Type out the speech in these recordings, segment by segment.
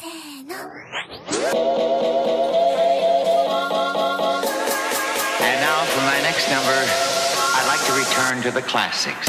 And now for my next number, I'd like to return to the classics.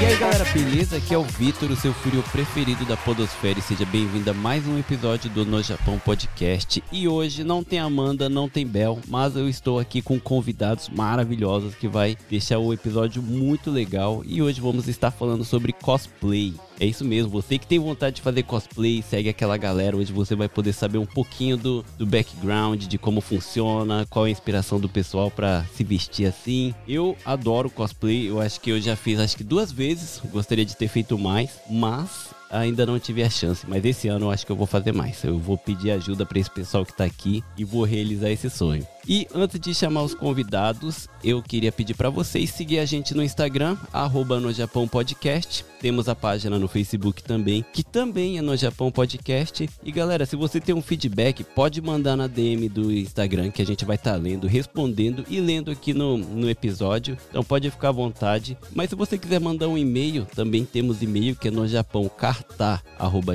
E aí galera, beleza? Aqui é o Vitor, o seu fúrio preferido da Podosfera e seja bem-vindo a mais um episódio do No Japão Podcast. E hoje não tem Amanda, não tem Bel, mas eu estou aqui com convidados maravilhosos que vai deixar o episódio muito legal. E hoje vamos estar falando sobre cosplay. É isso mesmo, você que tem vontade de fazer cosplay, segue aquela galera. Hoje você vai poder saber um pouquinho do, do background, de como funciona, qual é a inspiração do pessoal para se vestir assim. Eu adoro cosplay, eu acho que eu já fiz acho que duas vezes, gostaria de ter feito mais, mas ainda não tive a chance, mas esse ano eu acho que eu vou fazer mais. Eu vou pedir ajuda para esse pessoal que tá aqui e vou realizar esse sonho. E antes de chamar os convidados, eu queria pedir para vocês seguir a gente no Instagram, arroba no Japão Podcast. Temos a página no Facebook também, que também é no Japão Podcast. E galera, se você tem um feedback, pode mandar na DM do Instagram, que a gente vai estar tá lendo, respondendo e lendo aqui no, no episódio. Então pode ficar à vontade. Mas se você quiser mandar um e-mail, também temos e-mail que é no Japão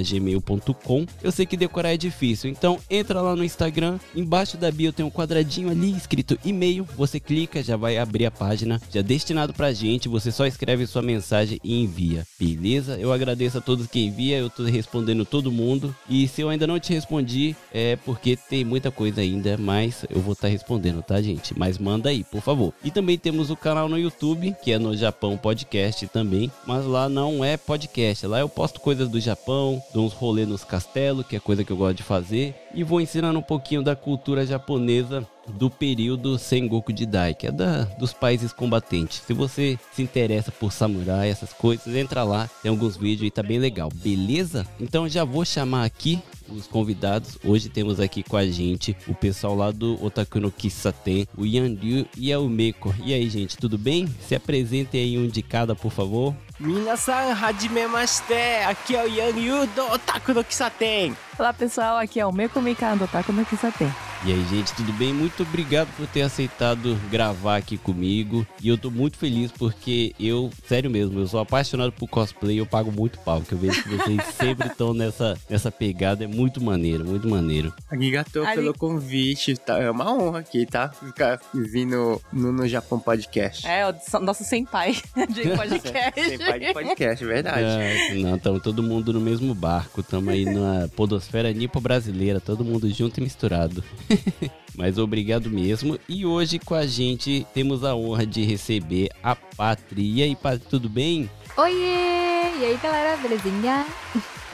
gmail.com. Eu sei que decorar é difícil, então entra lá no Instagram, embaixo da bio tem um quadradinho ali escrito e-mail, você clica, já vai abrir a página, já destinado pra gente, você só escreve sua mensagem e envia, beleza? Eu agradeço a todos que envia, eu tô respondendo todo mundo, e se eu ainda não te respondi, é porque tem muita coisa ainda, mas eu vou estar tá respondendo, tá gente? Mas manda aí, por favor. E também temos o canal no YouTube, que é no Japão Podcast também, mas lá não é podcast, lá eu posto coisas do Japão, dou uns rolês nos castelos, que é coisa que eu gosto de fazer, e vou ensinando um pouquinho da cultura japonesa do período Sengoku Jidai, que é da, dos países combatentes. Se você se interessa por samurai, essas coisas, entra lá, tem alguns vídeos e tá bem legal, beleza? Então já vou chamar aqui os convidados. Hoje temos aqui com a gente o pessoal lá do Otaku no Kissaten, o Yanryu e a Umeko. E aí, gente, tudo bem? Se apresentem aí um de cada, por favor. Minasan, hajimemashite! Aqui é o Yanryu do Otaku no Kissaten. Olá, pessoal. Aqui é o Umeko Mika do Otaku no Kissaten. E aí, gente, tudo bem? Muito obrigado por ter aceitado gravar aqui comigo. E eu tô muito feliz porque eu, sério mesmo, eu sou apaixonado por cosplay, eu pago muito pau, que eu vejo que vocês sempre estão nessa, nessa pegada, é muito maneiro, muito maneiro. Arigatou Ari... pelo convite, tá? É uma honra aqui, tá? Ficar vindo no, no Japão Podcast. É, o nosso senpai de podcast. senpai de podcast, verdade. É, não, estamos todo mundo no mesmo barco, estamos aí na podosfera nipo brasileira, todo mundo junto e misturado. Mas obrigado mesmo. E hoje com a gente temos a honra de receber a Patri. E aí, Patri, tudo bem? Oiê! E aí, galera, belezinha?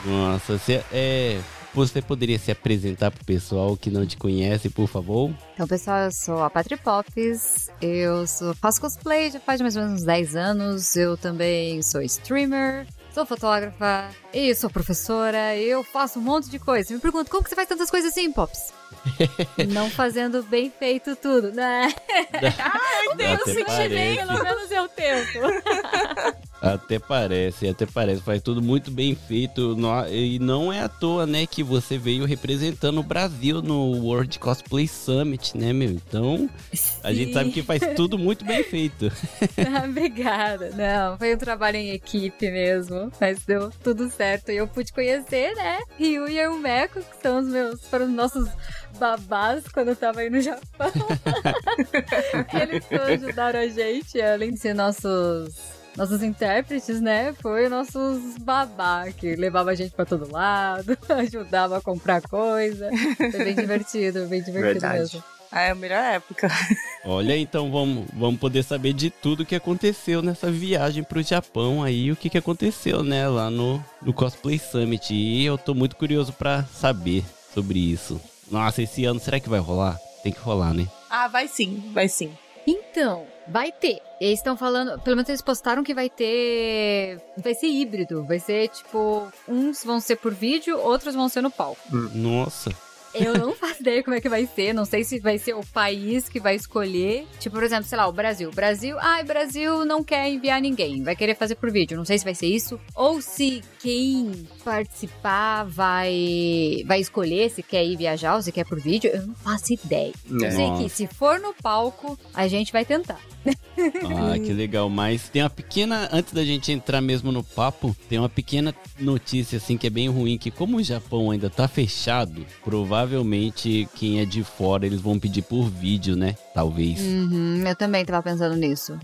Nossa, você é. Você poderia se apresentar pro pessoal que não te conhece, por favor? Então, pessoal, eu sou a Patri Pops, eu sou, faço cosplay já faz mais ou menos uns 10 anos, eu também sou streamer, sou fotógrafa e sou professora, eu faço um monte de coisa. Me pergunto, como que você faz tantas coisas assim, Pops? Não fazendo bem feito tudo, né? ah, eu tenho sentimento, pelo menos eu tento. Até parece, até parece. Faz tudo muito bem feito. E não é à toa, né, que você veio representando o Brasil no World Cosplay Summit, né, meu? Então, Sim. a gente sabe que faz tudo muito bem feito. Ah, obrigada. Não, foi um trabalho em equipe mesmo. Mas deu tudo certo. E eu pude conhecer, né, Ryu e o Meco, que são os meus, foram os nossos babás quando eu tava aí no Japão. Eles ajudaram a gente, além de ser nossos nossos intérpretes, né? Foi nossos babá que levava a gente pra todo lado, ajudava a comprar coisa. Foi bem divertido, bem divertido Verdade. mesmo. Ah, é a melhor época. Olha, então vamos, vamos poder saber de tudo que aconteceu nessa viagem pro Japão aí, o que, que aconteceu, né, lá no, no Cosplay Summit. E eu tô muito curioso para saber sobre isso. Nossa, esse ano será que vai rolar? Tem que rolar, né? Ah, vai sim, vai sim. Então, vai ter. Eles estão falando, pelo menos eles postaram que vai ter. Vai ser híbrido. Vai ser tipo. Uns vão ser por vídeo, outros vão ser no palco. Nossa. Eu não faço ideia como é que vai ser. Não sei se vai ser o país que vai escolher. Tipo, por exemplo, sei lá, o Brasil. Brasil, ai, Brasil não quer enviar ninguém. Vai querer fazer por vídeo. Não sei se vai ser isso. Ou se quem participar vai, vai escolher se quer ir viajar ou se quer por vídeo. Eu não faço ideia. É. Eu sei que se for no palco, a gente vai tentar. Ah, que legal. Mas tem uma pequena. Antes da gente entrar mesmo no papo, tem uma pequena notícia, assim, que é bem ruim: que como o Japão ainda tá fechado, provavelmente quem é de fora eles vão pedir por vídeo, né? Talvez. Uhum, eu também tava pensando nisso.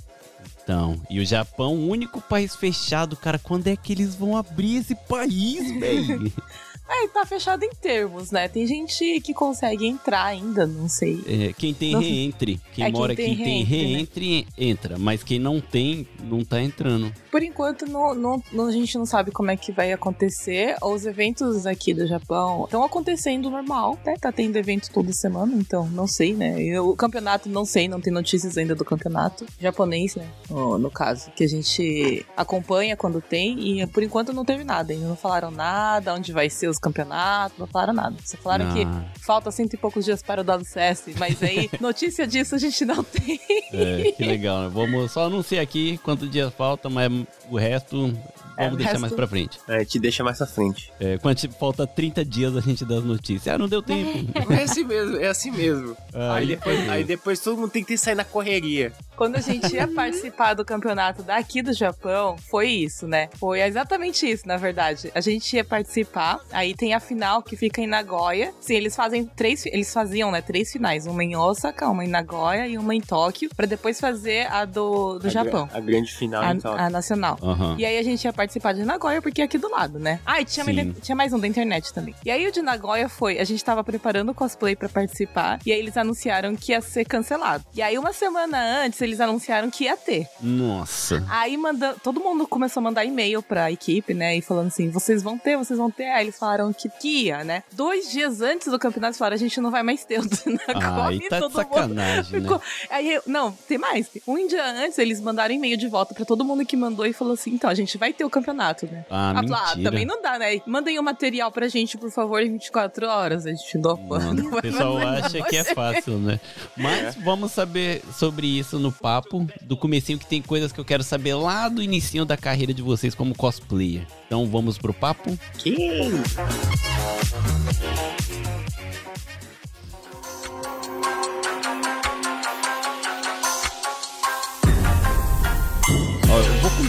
Então, e o Japão, o único país fechado, cara, quando é que eles vão abrir esse país, velho? É, tá fechado em termos, né? Tem gente que consegue entrar ainda, não sei. É, quem tem Não- reentre, quem É, quem mora tem aqui tem reentre, né? entra, mas quem não tem, não tá entrando. Por enquanto, não, não- a gente não sabe como é que vai acontecer. Os eventos aqui do Japão estão acontecendo normal, né? Tá tendo evento toda semana, então não sei, né? O campeonato, não sei, não tem notícias ainda do campeonato japonês, né? No, no caso, que a gente acompanha quando tem. E por enquanto não teve nada. Ainda não falaram nada, onde vai ser os campeonatos, não falaram nada. Só falaram que Ah, falta cento e poucos dias para o WCS, mas aí notícia disso a gente não tem. é, que legal, né? Vamos só anunciar aqui quanto dia falta, mas o resto vamos É, o deixar resto- mais pra frente. É, te deixa mais pra frente. É, quando tipo, falta 30 dias a gente dá as notícias. Ah, não deu tempo. É assim mesmo, é assim mesmo. Ah, aí, depois, aí depois todo mundo tem que sair na correria. Quando a gente ia participar do campeonato daqui do Japão, foi isso, né? Foi exatamente isso, na verdade. A gente ia participar, aí tem a final que fica em Nagoya. Sim, eles fazem três, eles faziam, né, três finais, uma em Osaka, uma em Nagoya e uma em Tóquio, pra depois fazer a do, do A Japão. gra- A grande final, A, então. a nacional. Aham. E aí a gente ia participar de Nagoya porque é aqui do lado, né? Ah, e tinha, de- tinha mais um da internet também. E aí o de Nagoya foi, a gente tava preparando o cosplay pra participar, e aí eles anunciaram que ia ser cancelado. E aí uma semana antes eles anunciaram que ia ter. Nossa. Aí manda, todo mundo começou a mandar e-mail pra equipe, né? E falando assim, vocês vão ter, vocês vão ter. Aí eles falaram que, que ia, né? Dois dias antes do campeonato, eles falaram, a gente não vai mais ter o do Nagoya. Ai, tá de todo mundo sacanagem, né? ficou- Aí eu, não, tem mais. Um dia antes, eles mandaram e-mail de volta pra todo mundo que mandou e falou assim: então, a gente vai ter o campeonato, né? Ah, Ah, falou, ah, mentira. também não dá, né? Mandem o material pra gente, por favor, em 24 horas. A gente não, não o pessoal acha que é fácil, né? Mas vamos saber sobre isso no papo do comecinho, que tem coisas que eu quero saber lá do inicinho da carreira de vocês como cosplayer. Então vamos pro papo? Que?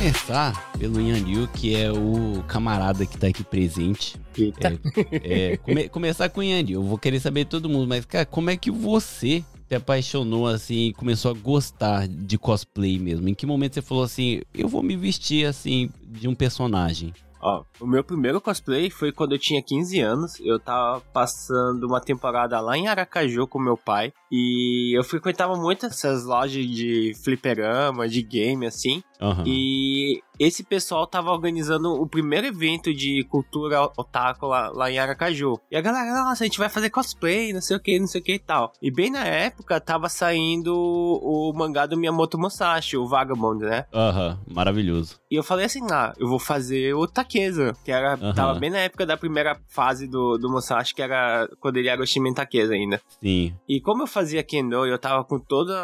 Começar pelo Yan Liu, que é o camarada que tá aqui presente. Eita. É, é, come- começar com o Yan Liu, eu vou querer saber de todo mundo, mas, cara, como é que você se apaixonou assim e começou a gostar de cosplay mesmo? Em que momento você falou assim, eu vou me vestir assim de um personagem? Ó, o meu primeiro cosplay foi quando eu tinha 15 anos. Eu tava passando uma temporada lá em Aracaju com meu pai. E eu frequentava muito essas lojas de fliperama, de game, assim. Aham. E esse pessoal tava organizando o primeiro evento de cultura otaku lá, lá em Aracaju. E a galera, nossa, a gente vai fazer cosplay, não sei o que, não sei o que e tal. E bem na época tava saindo o mangá do Miyamoto Musashi, o Vagabond, né? Aham, maravilhoso. E eu falei assim, ah, eu vou fazer o Takeza, que era, tava bem na época da primeira fase do, do Musashi, que era quando ele era o Shimen Takeza ainda. Sim. E como eu fazia Kendo, eu tava com todos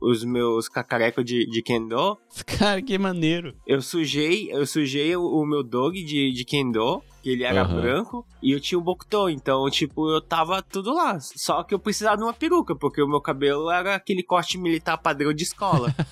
os meus cacarecos de, de Kendo, Cara, que maneiro. Eu sujei, eu sujei o, o meu dog de, de Kendo, que ele era Aham. branco, e eu tinha o Bokuto, então, tipo, eu tava tudo lá. Só que eu precisava de uma peruca, porque o meu cabelo era aquele corte militar padrão de escola.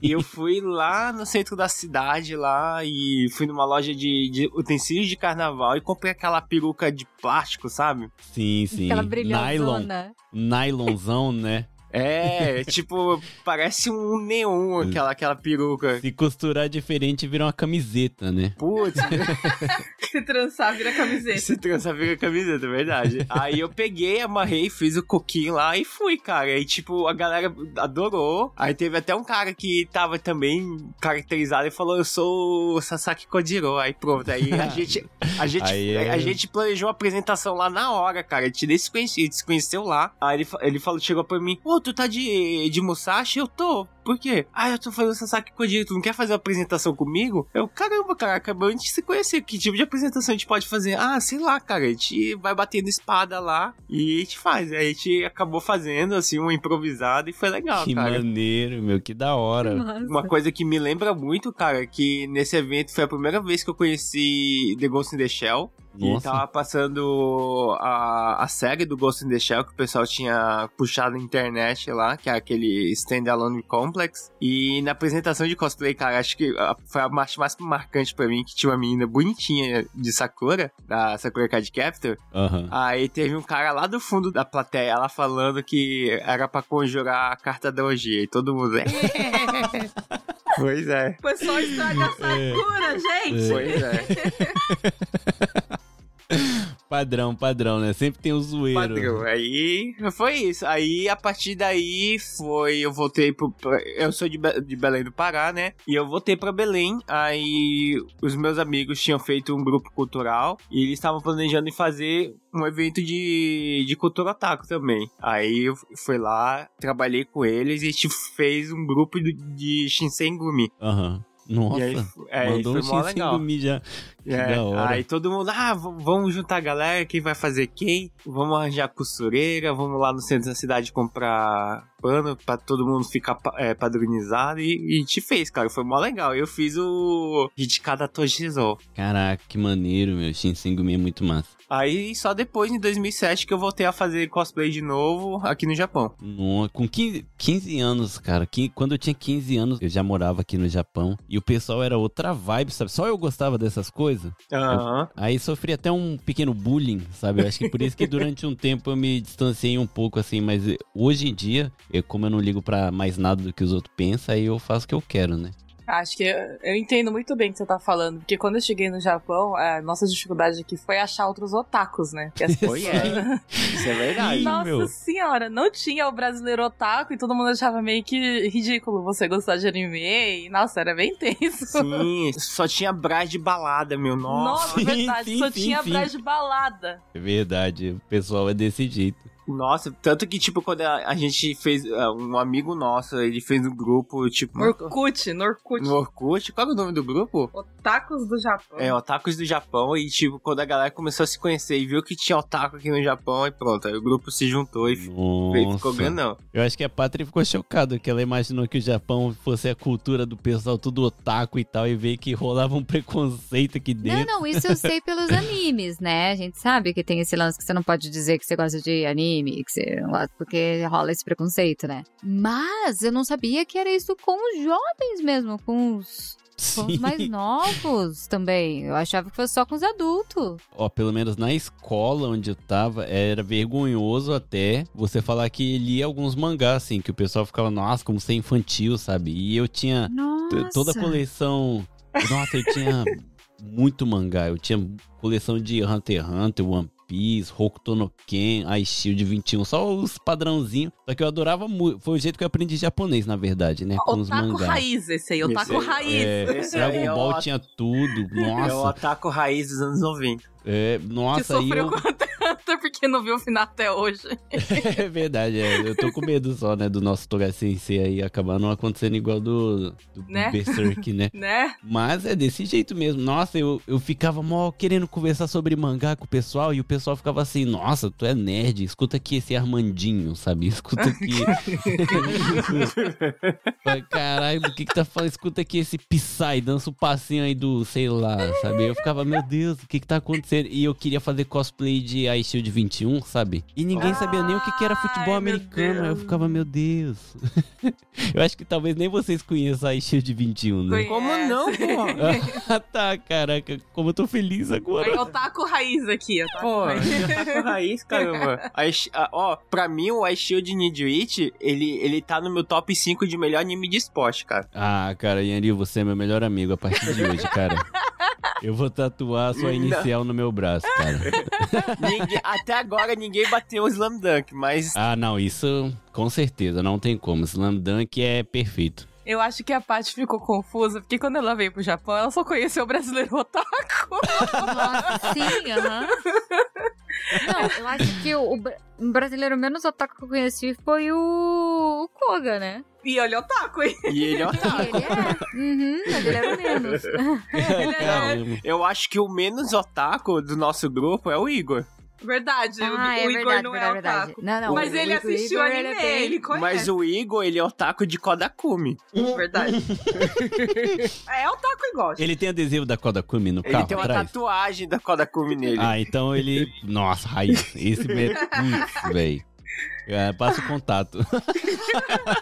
E eu fui lá no centro da cidade lá e fui numa loja de, de utensílios de carnaval e comprei aquela peruca de plástico, sabe? Sim, sim. Aquela Nylon. brilhantona. Nylonzão, né? É, tipo, parece um neon aquela, aquela peruca. Se costurar diferente, vira uma camiseta, né? Putz, Se trançar, vira camiseta. se trança vira camiseta, é verdade. Aí eu peguei, amarrei, fiz o coquinho lá e fui, cara. Aí, tipo, a galera adorou. Aí teve até um cara que tava também caracterizado e falou: Eu sou o Sasaki Kojiro. Aí pronto, aí a gente, a gente, Aí é- a gente planejou a apresentação lá na hora, cara. A gente nem se conhecia, a gente se conheceu lá. Aí ele, ele falou, chegou pra mim: Tu tá de, de Musashi? Eu tô. Por quê? Ah, eu tô fazendo Sasaki Kojiro, tu não quer fazer uma apresentação comigo? Eu, caramba, cara, acabamos de se conhecer. Que tipo de apresentação a gente pode fazer? Ah, sei lá, cara, a gente vai batendo espada lá e a gente faz. Aí a gente acabou fazendo, assim, uma improvisada e foi legal, que cara. maneiro, meu, que da hora. Nossa. Uma coisa que me lembra muito, cara, que nesse evento foi a primeira vez que eu conheci The Ghost in the Shell. E Nossa. tava passando a, a série do Ghost in the Shell que o pessoal tinha puxado na internet lá, que é aquele Standalone Complex. E na apresentação de cosplay, cara, acho que foi a parte mais marcante pra mim, que tinha uma menina bonitinha de Sakura, da Sakura Card Captor. Aham. Aí teve um cara lá do fundo da plateia lá falando que era pra conjurar a carta da orgia. E todo mundo. pois é. O pessoal estraga a Sakura, gente. Pois é. Padrão, padrão, né? Sempre tem o zoeiro. Padrão. Aí foi isso. Aí a partir daí foi. Eu voltei pro. eu sou de, Be- de Belém do Pará, né? E eu voltei pra Belém. Aí os meus amigos tinham feito um grupo cultural. E eles estavam planejando em fazer um evento de, de cultura otaku também. Aí eu fui lá, trabalhei com eles e a gente fez um grupo de, de Shinsengumi. Aham. Nossa. Aí, é, Mandou um foi mó legal. Shinsengumi já. Que É, aí todo mundo, ah, vamos juntar a galera, quem vai fazer quem? Vamos arranjar costureira, vamos lá no centro da cidade comprar pano pra todo mundo ficar é, padronizado e, e a gente fez, cara, foi mó legal. Eu fiz o Hidikada Tojizo. Caraca, que maneiro, meu. Shinsengumi é muito massa. Aí só depois, em 2007, que eu voltei a fazer cosplay de novo aqui no Japão. Com 15, 15 anos, cara. que- quando eu tinha 15 anos, eu já morava aqui no Japão. E o pessoal era outra vibe, sabe? Só eu gostava dessas coisas. Aham. Aí sofri até um pequeno bullying, sabe? Eu acho que por isso que durante um tempo eu me distanciei um pouco, assim. Mas eh, hoje em dia, eu, como eu não ligo pra mais nada do que os outros pensam, aí eu faço o que eu quero, né? Acho que eu, eu entendo muito bem o que você tá falando, porque quando eu cheguei no Japão, a nossa dificuldade aqui foi achar outros otakus, né? Que as Foi, pessoas... é. Isso é verdade. Nossa meu. senhora, não tinha o brasileiro otaku e todo mundo achava meio que ridículo você gostar de anime. E, nossa, era bem tenso. Sim, só tinha bras de balada, meu. Nossa. Nossa, Sim, verdade, sim, só sim, tinha sim. brás de balada. É verdade, o pessoal é desse jeito. Nossa, tanto que, tipo, quando a, a gente fez. ah, Um amigo nosso, ele fez um grupo, tipo. Orkut, no Orkut. No Orkut. Qual é o nome do grupo? Otakus do Japão. É, Otakus do Japão. E, tipo, quando a galera começou a se conhecer e viu que tinha otaku aqui no Japão, aí pronto. Aí o grupo se juntou e e ficou Nossa. grandão. Eu acho que a Pátria ficou chocada, que ela imaginou que o Japão fosse a cultura do pessoal tudo otaku e tal, e veio que rolava um preconceito aqui Não, dentro. não, isso eu sei pelos animes, né? A gente sabe que tem esse lance que você não pode dizer que você gosta de anime, você gosta, porque rola esse preconceito, né? Mas eu não sabia que era isso com os jovens mesmo, com os, com os mais novos também. Eu achava que fosse só com os adultos. Ó, pelo menos na escola onde eu tava, era vergonhoso até você falar que lia alguns mangás, assim, que o pessoal ficava, nossa, como ser infantil, sabe? E eu tinha toda a coleção. Nossa, eu tinha muito mangá. Eu tinha coleção de Hunter x Hunter, One Piece, Hokuto no Ken, Ice Shield 21, só os padrãozinhos. Só que eu adorava muito. Foi o jeito que eu aprendi japonês, na verdade, né? Com os Otaku mangás. raiz esse aí, Otaku Esse aí, raiz. É, Esse aí Dragon é o Ball at- tinha tudo. É o Nossa, Otaku raiz dos anos 90. é, nossa, aí sofreu eu... com Hunter porque não viu o final até hoje. É verdade, é. Eu tô com medo só, né, do nosso Toga Sensei aí acabar não acontecendo igual do, do Né? Berserk, né? Né? Mas é desse jeito mesmo. Nossa, eu, eu ficava mó querendo conversar sobre mangá com o pessoal e o pessoal ficava assim, nossa, tu é nerd, escuta aqui esse Armandinho, sabe? Escuta aqui. Caralho, do que que tá falando? Escuta aqui esse Psy, dança o passinho aí do, sei lá, sabe? Eu ficava, meu Deus, o que que tá acontecendo? E eu queria fazer cosplay de Ice Shield 21, sabe? E ninguém sabia nem o que que era futebol Ai, americano. Aí eu ficava, meu Deus. eu acho que talvez nem vocês conheçam Ice Shield 21, né? Como não, pô? Ah, tá, caraca, como eu tô feliz agora. Aí, Otaku raiz aqui, Otaku Pô, raiz. Otaku raiz, caramba. A a- ó, pra mim, o Ice Shield Nijuichi, ele, ele tá no meu top 5 de melhor anime de esporte, cara. Ah, cara, Yanri, você é meu melhor amigo a partir de hoje, cara. Eu vou tatuar a sua inicial no meu braço, cara. Ninguém- até agora ninguém bateu o Slam Dunk, mas Ah, não, isso com certeza, não tem como. Slam Dunk é perfeito. Eu acho que a Paty ficou confusa, porque quando ela veio pro Japão, ela só conheceu o brasileiro otaku. Nossa, sim, aham. Não, eu acho que o, o bra- o brasileiro menos otaku que eu conheci foi o, o Koga, né? E olha o otaku, hein? e ele é E otaku. ele é. Uhum, mas ele era o menos. é- Caramba. Eu acho que o menos otaku do nosso grupo é o Igor. Verdade, o, Ah, é o Igor verdade, não verdade, é verdade. otaku. Não, não. Mas o ele Igor- assistiu Igor, anime, ele é bem- ele conhece. Mas o Igor, ele é otaku de Kodakumi. Verdade. é otaku igual. Ele tem adesivo da Kodakumi no Ele carro tem uma atrás? tatuagem da Kodakumi nele. Ah, então ele. Nossa, raiz. Esse mesmo. Velho. É, passa o contato.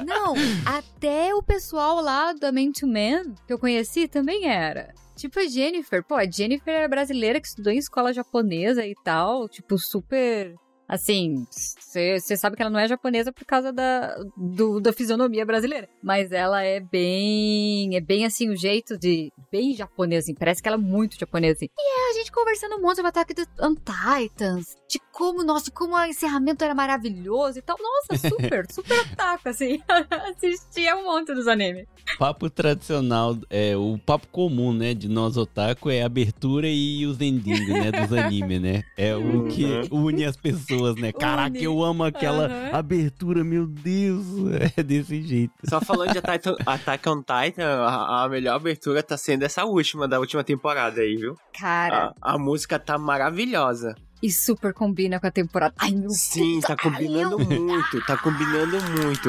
Não, até o pessoal lá da Man to Man, que eu conheci, também era. Tipo a Jennifer. Pô, a Jennifer era brasileira que estudou em escola japonesa e tal. Tipo, super. Assim, você sabe que ela não é japonesa por causa da, do- da fisionomia brasileira. Mas ela é bem. É bem assim, o jeito de. Bem japonesa, assim. Parece que ela é muito japonesa, assim. E é a gente conversando um monte sobre Attack on Titans. De como, nossa, como o encerramento era maravilhoso e tal. Nossa, super, super otaku, assim. Assistia um monte dos animes. Papo tradicional, é o papo comum, né, de nós otaku é a abertura e os endings, né, dos animes, né? É o que une as pessoas, né? Caraca, Une. eu amo aquela Aham. abertura, meu Deus. É desse jeito. Só falando de Attack on, Attack on Titan, a, a melhor abertura tá sendo essa última, da última temporada aí, viu? Cara, A, a música tá maravilhosa. E super combina com a temporada. Ai, meu Sim, tá combinando muito, tá combinando muito.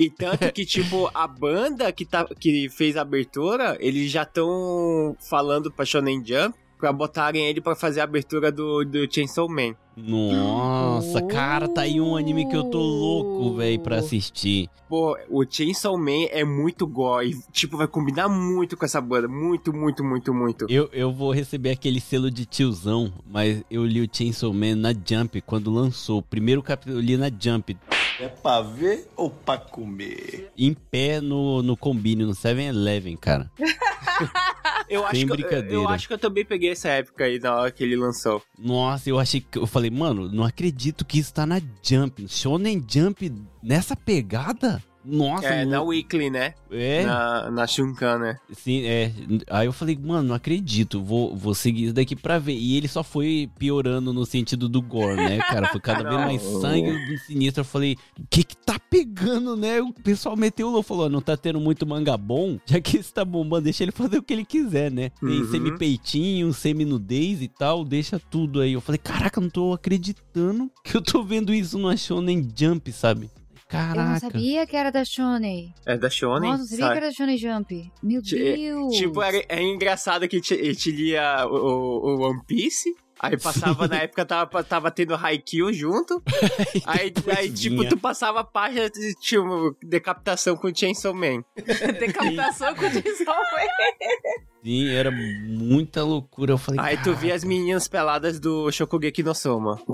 E tanto que, tipo, a banda que, tá, que fez a abertura, eles já estão falando pra Shonen Jump pra botarem ele pra fazer a abertura do, do Chainsaw Man. Nossa, cara, tá aí um anime que eu tô louco, velho, pra assistir. Pô, o Chainsaw Man é muito gore. e, Tipo, vai combinar muito com essa banda. Muito, muito, muito, muito. Eu, eu vou receber aquele selo de tiozão, mas eu li o Chainsaw Man na Jump quando lançou. O primeiro capítulo eu li na Jump. É pra ver ou pra comer? Em pé no, no Combine, no 7-Eleven, cara. Eu acho, Sem que, eu, brincadeira. eu acho que eu também peguei essa época aí, na hora que ele lançou. Nossa, eu achei que. Eu falei, mano, não acredito que isso tá na Jump. Shonen Jump nessa pegada? Nossa, é, na Weekly, né? é, Na, na Shunkan, né? sim, é. Aí eu falei, mano, não acredito, vou, vou seguir isso daqui pra ver. E ele só foi piorando no sentido do gore, né, cara? Foi cada vez mais sangue sinistro. Eu falei, o que que tá pegando, né? O pessoal meteu o louco, falou, não tá tendo muito manga bom, já que isso tá bombando, deixa ele fazer o que ele quiser, né? Tem Uhum. semi-peitinho, semi-nudez e tal, deixa tudo aí. Eu falei, caraca, não tô acreditando que eu tô vendo isso no Shonen Jump, sabe? Eu não Caraca. sabia que era da Shonen. É da Shonen. Nossa, não sabia sabe? que era da Shonen Jump. Meu Ti- Deus. Tipo, era, é engraçado que te, a gente lia o, o- o One Piece. Aí passava, na época, tava, tava tendo Haikyuu junto. aí, aí, tipo, tu passava a página de tipo, decapitação com Chainsaw Man. Decapitação com Chainsaw Sim, era muita loucura. Eu falei, Aí tu via as meninas peladas do Shokugeki no Soma.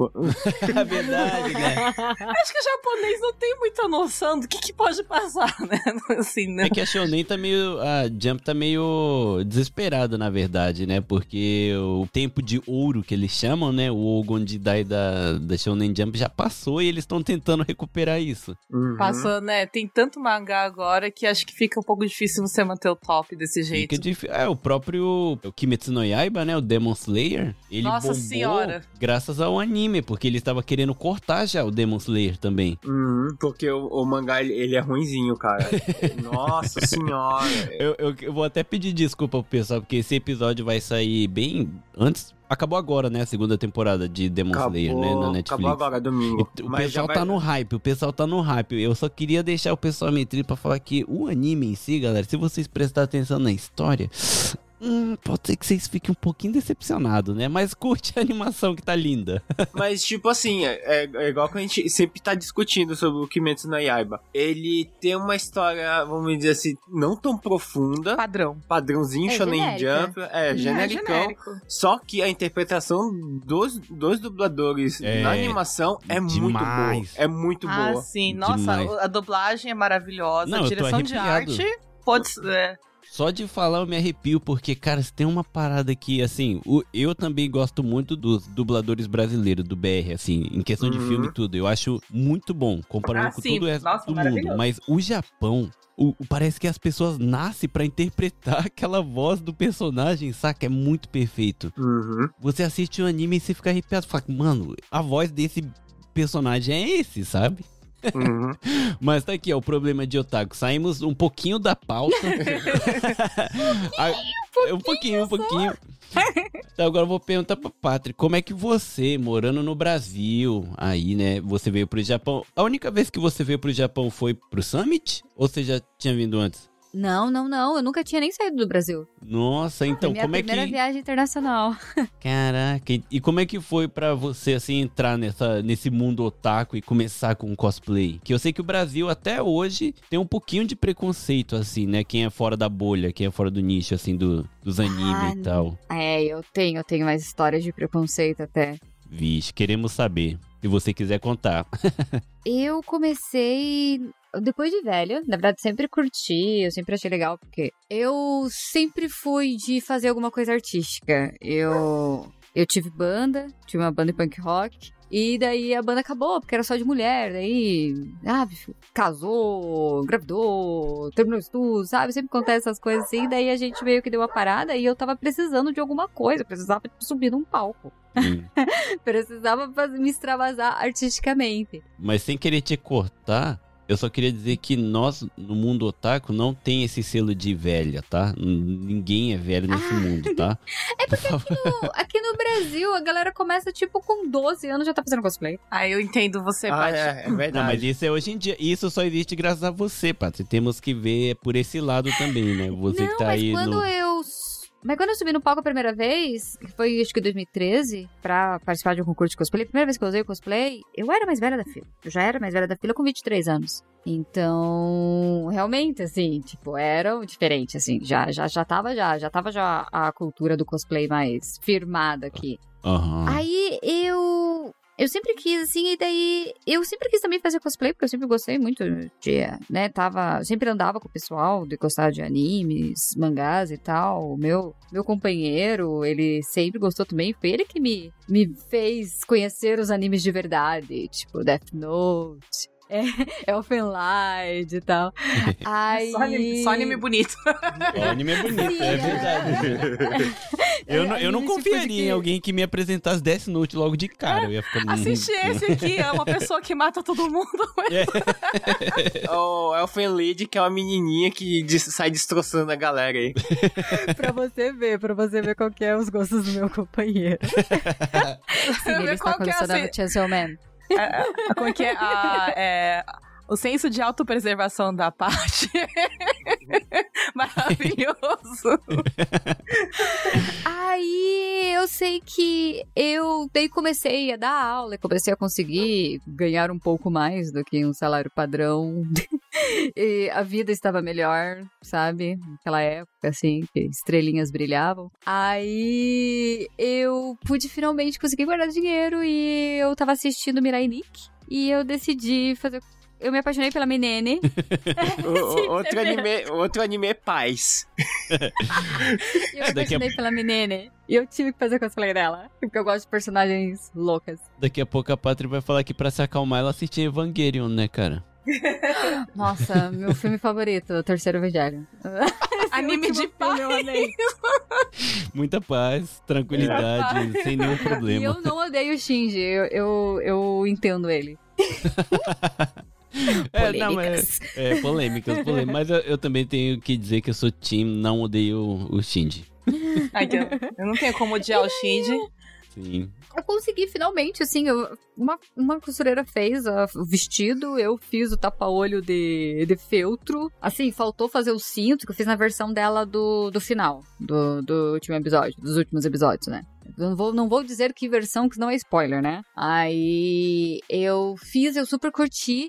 É verdade, né? Acho que o japonês não tem muita noção do que, que pode passar, né? Assim, né? É que a Shonen tá meio. A Jump tá meio desesperada, na verdade, né? Porque o tempo de ouro que eles chamam, né? O Ogon Jidai da, da Shonen Jump já passou e eles estão tentando recuperar isso. Uhum. Passou, né? Tem tanto mangá agora que acho que fica um pouco difícil você manter o top desse jeito. Fica difí- É, o próprio o Kimetsu no Yaiba, né? O Demon Slayer. Ele Nossa bombou senhora. graças ao anime, porque ele estava querendo cortar já o Demon Slayer também. Uhum, porque o, o mangá, ele, ele é ruinzinho, cara. Nossa senhora. Eu, eu, eu vou até pedir desculpa pro pessoal, porque esse episódio vai sair bem antes. Acabou agora, né? A segunda temporada de Demon Slayer, né? Na Netflix. acabou agora, domingo. E O pessoal vai- tá no hype, o pessoal tá no hype. Eu só queria deixar o pessoal metrido pra falar que o anime em si, galera, se vocês prestarem atenção na história, hum, pode ser que vocês fiquem um pouquinho decepcionados, né? Mas curte a animação que tá linda. Mas, tipo assim, é, é- é igual que a gente sempre tá discutindo sobre o Kimetsu no Yaiba. Ele tem uma história, vamos dizer assim, não tão profunda. Padrão. Padrãozinho É Shonen genérica. Jump, é, genericão. genérico. Só que a interpretação dos, dos dubladores É, na animação é muito boa. demais. É muito Ah, boa. sim. Nossa, Demais. a dublagem é maravilhosa. Não, a direção de arte pode ser. é. Só de falar eu me arrepio, porque, cara, tem uma parada que, assim, o- eu também gosto muito dos dubladores brasileiros, do BR, assim, em questão de Uhum. filme e tudo. Eu acho muito bom, comparando Ah, com sim. todo o resto Nossa, do mundo. Mas o Japão, o- parece que as pessoas nascem pra interpretar aquela voz do personagem, saca? É muito perfeito. Uhum. Você assiste o anime e você fica arrepiado, fala, mano, a voz desse personagem é esse, sabe? Uhum. Mas tá aqui, ó, o problema de otaku. Saímos um pouquinho da pauta. Ah, um pouquinho, um pouquinho. Então agora eu vou perguntar pra Patrick, como é que você, morando no Brasil, aí, né, você veio pro Japão. A única vez que você veio pro Japão foi pro Summit? Ou você já tinha vindo antes? Não, não, não. Eu nunca tinha nem saído do Brasil. Nossa, então minha como é primeira que. viagem internacional. Caraca, e- e como é que foi pra você, assim, entrar nessa, nesse mundo otaku e começar com cosplay? Que eu sei que o Brasil, até hoje, tem um pouquinho de preconceito, assim, né? Quem é fora da bolha, quem é fora do nicho, assim, do, dos animes Ah, e tal. É, eu tenho, eu tenho mais histórias de preconceito até. Vixe, queremos saber. Se você quiser contar. Eu comecei depois de velha, na verdade sempre curti, eu sempre achei legal, porque eu sempre fui de fazer alguma coisa artística. Eu eu tive banda, tive uma banda de punk rock, e daí a banda acabou, porque era só de mulher, daí, ah, casou, engravidou, terminou estudo, sabe? Sempre acontece essas coisas assim, daí a gente meio que deu uma parada e eu tava precisando de alguma coisa, precisava tipo, subir num palco. Hum. Precisava me extravasar artisticamente. Mas sem querer te cortar, eu só queria dizer que nós, no mundo otaku, não tem esse selo de velha, tá? Ninguém é velho nesse mundo, tá? É porque aqui no, aqui no Brasil a galera começa tipo com 12 anos já tá fazendo cosplay. Aí eu entendo você, Ah, Paty. é, é Não, verdade. mas isso é hoje em dia. Isso só existe graças a você, Paty. Temos que ver por esse lado também, né? Você não, que tá mas aí quando no. eu. Mas quando eu subi no palco a primeira vez, que foi acho que 2013, pra participar de um concurso de cosplay, a primeira vez que eu usei o cosplay, eu era mais velha da fila. Eu já era mais velha da fila com 23 anos. Então, realmente, assim, tipo, era diferente, assim, já, já, já tava já, já tava já a cultura do cosplay mais firmada aqui. Aham. Aí eu. Eu sempre quis, assim, e daí. Eu sempre quis também fazer cosplay, porque eu sempre gostei muito de. né? Tava. Sempre andava com o pessoal de gostar de animes, mangás e tal. O meu, meu companheiro, ele sempre gostou também. Foi ele que me, me fez conhecer os animes de verdade, tipo Death Note. É, Elfenlight e tal. Aí... Só, anime, só anime bonito. O anime é bonito, Sim, é é. verdade. eu, não, eu não tipo, confiaria que- em alguém que me apresentasse Death Note logo de cara. Eu ia ficar Assiste muito- esse aqui, é uma pessoa que mata todo mundo. O Elfen Lady, que é uma menininha que sai destroçando a galera aí. pra você ver, pra você ver qual que é os gostos do meu companheiro. Sim, ele Ver está qual que é a Chainsaw Man. É, como é que é? A- é, O senso de autopreservação da parte. Maravilhoso. Aí eu sei que eu daí comecei a dar aula, comecei a conseguir ganhar um pouco mais do que um salário padrão. e a vida estava melhor, sabe? Naquela época, assim, que estrelinhas brilhavam. Aí eu pude finalmente conseguir guardar dinheiro e eu tava assistindo Mirai Nikki. E eu decidi fazer. Eu me apaixonei pela Menene. O- o- outro, anime, outro anime é Paz. E eu me a- apaixonei pela Menene. E eu tive que fazer cosplay dela. Porque eu gosto de personagens loucas. Daqui a pouco a Pátria vai falar que pra se acalmar ela assistia Evangelion, né, cara? Nossa, meu filme favorito, o Terceiro Evangelho. Anime de paz. Muita paz, tranquilidade, sem nenhum E problema. eu não odeio o Shinji, eu, eu, eu entendo ele. É, não, mas- Polêmicas. é, polêmicas, polêmicas. Mas eu, eu também tenho que dizer que eu sou time, não odeio o Shinji. Ai, que eu, eu não tenho como odiar o Shinji. Sim. Eu consegui finalmente, assim, eu- uma, uma costureira fez ah, o vestido, eu fiz o tapa-olho de, de feltro. Assim, faltou fazer o cinto, que eu fiz na versão dela do, do final, do, do último episódio, dos últimos episódios, né? Eu não vou, não vou dizer que versão, que não é spoiler, né? Aí eu fiz, eu super curti.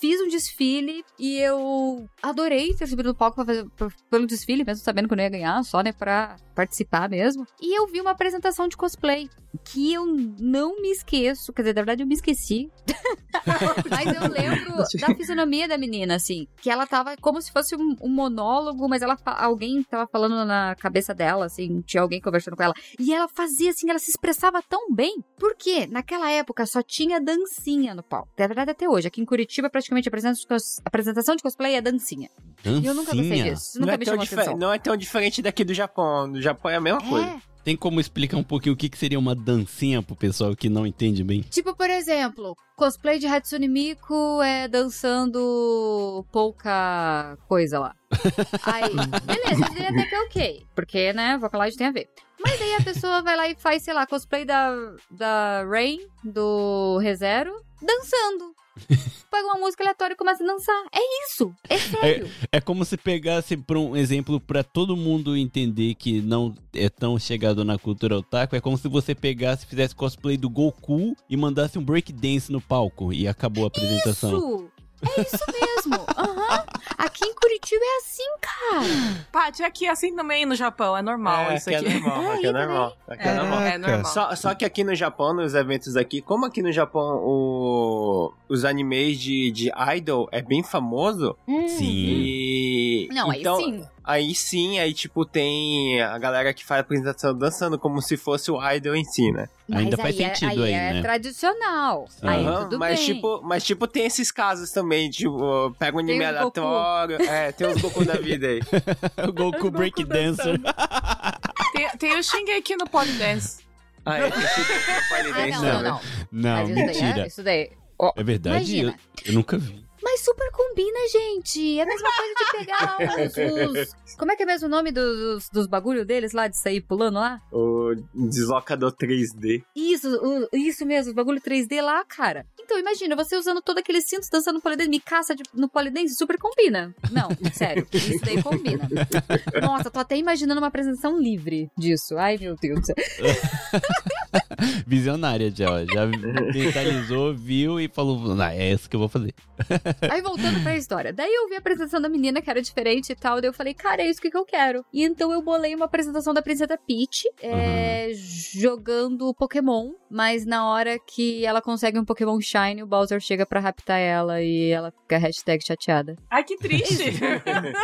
Fiz um desfile e eu adorei ter subido no palco pra fazer, pra- pelo desfile, mesmo sabendo que eu não ia ganhar, só, né, pra participar mesmo. E eu vi uma apresentação de cosplay que eu não me esqueço, quer dizer, na verdade eu me esqueci. mas eu lembro da fisionomia da menina, assim, que ela tava como se fosse um, um monólogo, mas ela alguém tava falando na cabeça dela, assim, tinha alguém conversando com ela. E ela fazia assim, ela se expressava tão bem. Por quê? Naquela época só tinha dancinha no palco. Na verdade, até hoje. Aqui em Curitiba, praticamente a apresentação de cos- a apresentação de cosplay é dancinha. E eu nunca gostei Dancinha? disso. Isso Não nunca é, me tão chamou difer- atenção. não é tão diferente daqui do Japão. No Japão é a mesma coisa. É. Tem como explicar um pouquinho o que, que seria uma dancinha pro pessoal que não entende bem? Tipo, por exemplo, cosplay de Hatsune Miku é dançando pouca coisa lá. Aí, beleza, eu diria até que é ok. Porque, né, Vocaloid tem a ver. Mas daí a pessoa vai lá e faz, sei lá, cosplay da, da Rain, do ReZero, dançando. Pega uma música aleatória e começa a dançar. É isso. É sério. É como se pegasse, por um exemplo, pra todo mundo entender que não é tão chegado na cultura otaku, é como se você pegasse, fizesse cosplay do Goku e mandasse um breakdance no palco e acabou a apresentação. Isso. É isso mesmo. Aham. Aqui em Curitiba é assim, cara. Paty, aqui é assim também no Japão, é normal é, isso aqui aqui. é normal, aqui é normal. Aqui é, É, normal. é normal. Só, só que aqui no Japão, nos eventos aqui, como aqui no Japão o- os animes de, de idol é bem famoso, Sim. e... Não, então, aí sim. Aí sim, aí tipo tem a galera que faz a apresentação dançando como se fosse o idol em si, né? Ainda Mas faz aí é- sentido aí, é né? tradicional. Sim. Aí tudo mas, bem. tipo, mas tipo tem esses casos também, tipo, pega um anime aleatório, é, tem os Goku da vida aí. o Goku Breakdancer. Tem, tem o Shingeki no Polydance. Ah, é, tem esse Goku Ah, Polydance não, não, não. Não, Mas isso daí, é, mentira. isso daí. Ó, É verdade? Eu, eu nunca vi. Mas super combina, gente. É a mesma coisa de pegar os, os- Como é que é mesmo o nome dos, dos, bagulho deles lá, de sair pulando lá? O deslocador 3D. Isso, o- isso mesmo, os bagulho 3D lá, cara. Então, imagina, você usando todo aquele cinto, dançando no polidense, me caça de- no polidense, super combina. Não, sério, isso daí combina. Nossa, tô até imaginando uma apresentação livre disso. Ai, meu Deus do céu. Visionária já. Já mentalizou, viu e falou, é isso que eu vou fazer. Aí voltando pra história. Daí eu vi a apresentação da menina que era diferente e tal. Daí eu falei, cara, é isso que eu quero. E então eu bolei uma apresentação da Princesa Peach é, jogando Pokémon. Mas na hora que ela consegue um Pokémon Shine, o Bowser chega pra raptar ela e ela fica hashtag chateada. Ai, que triste.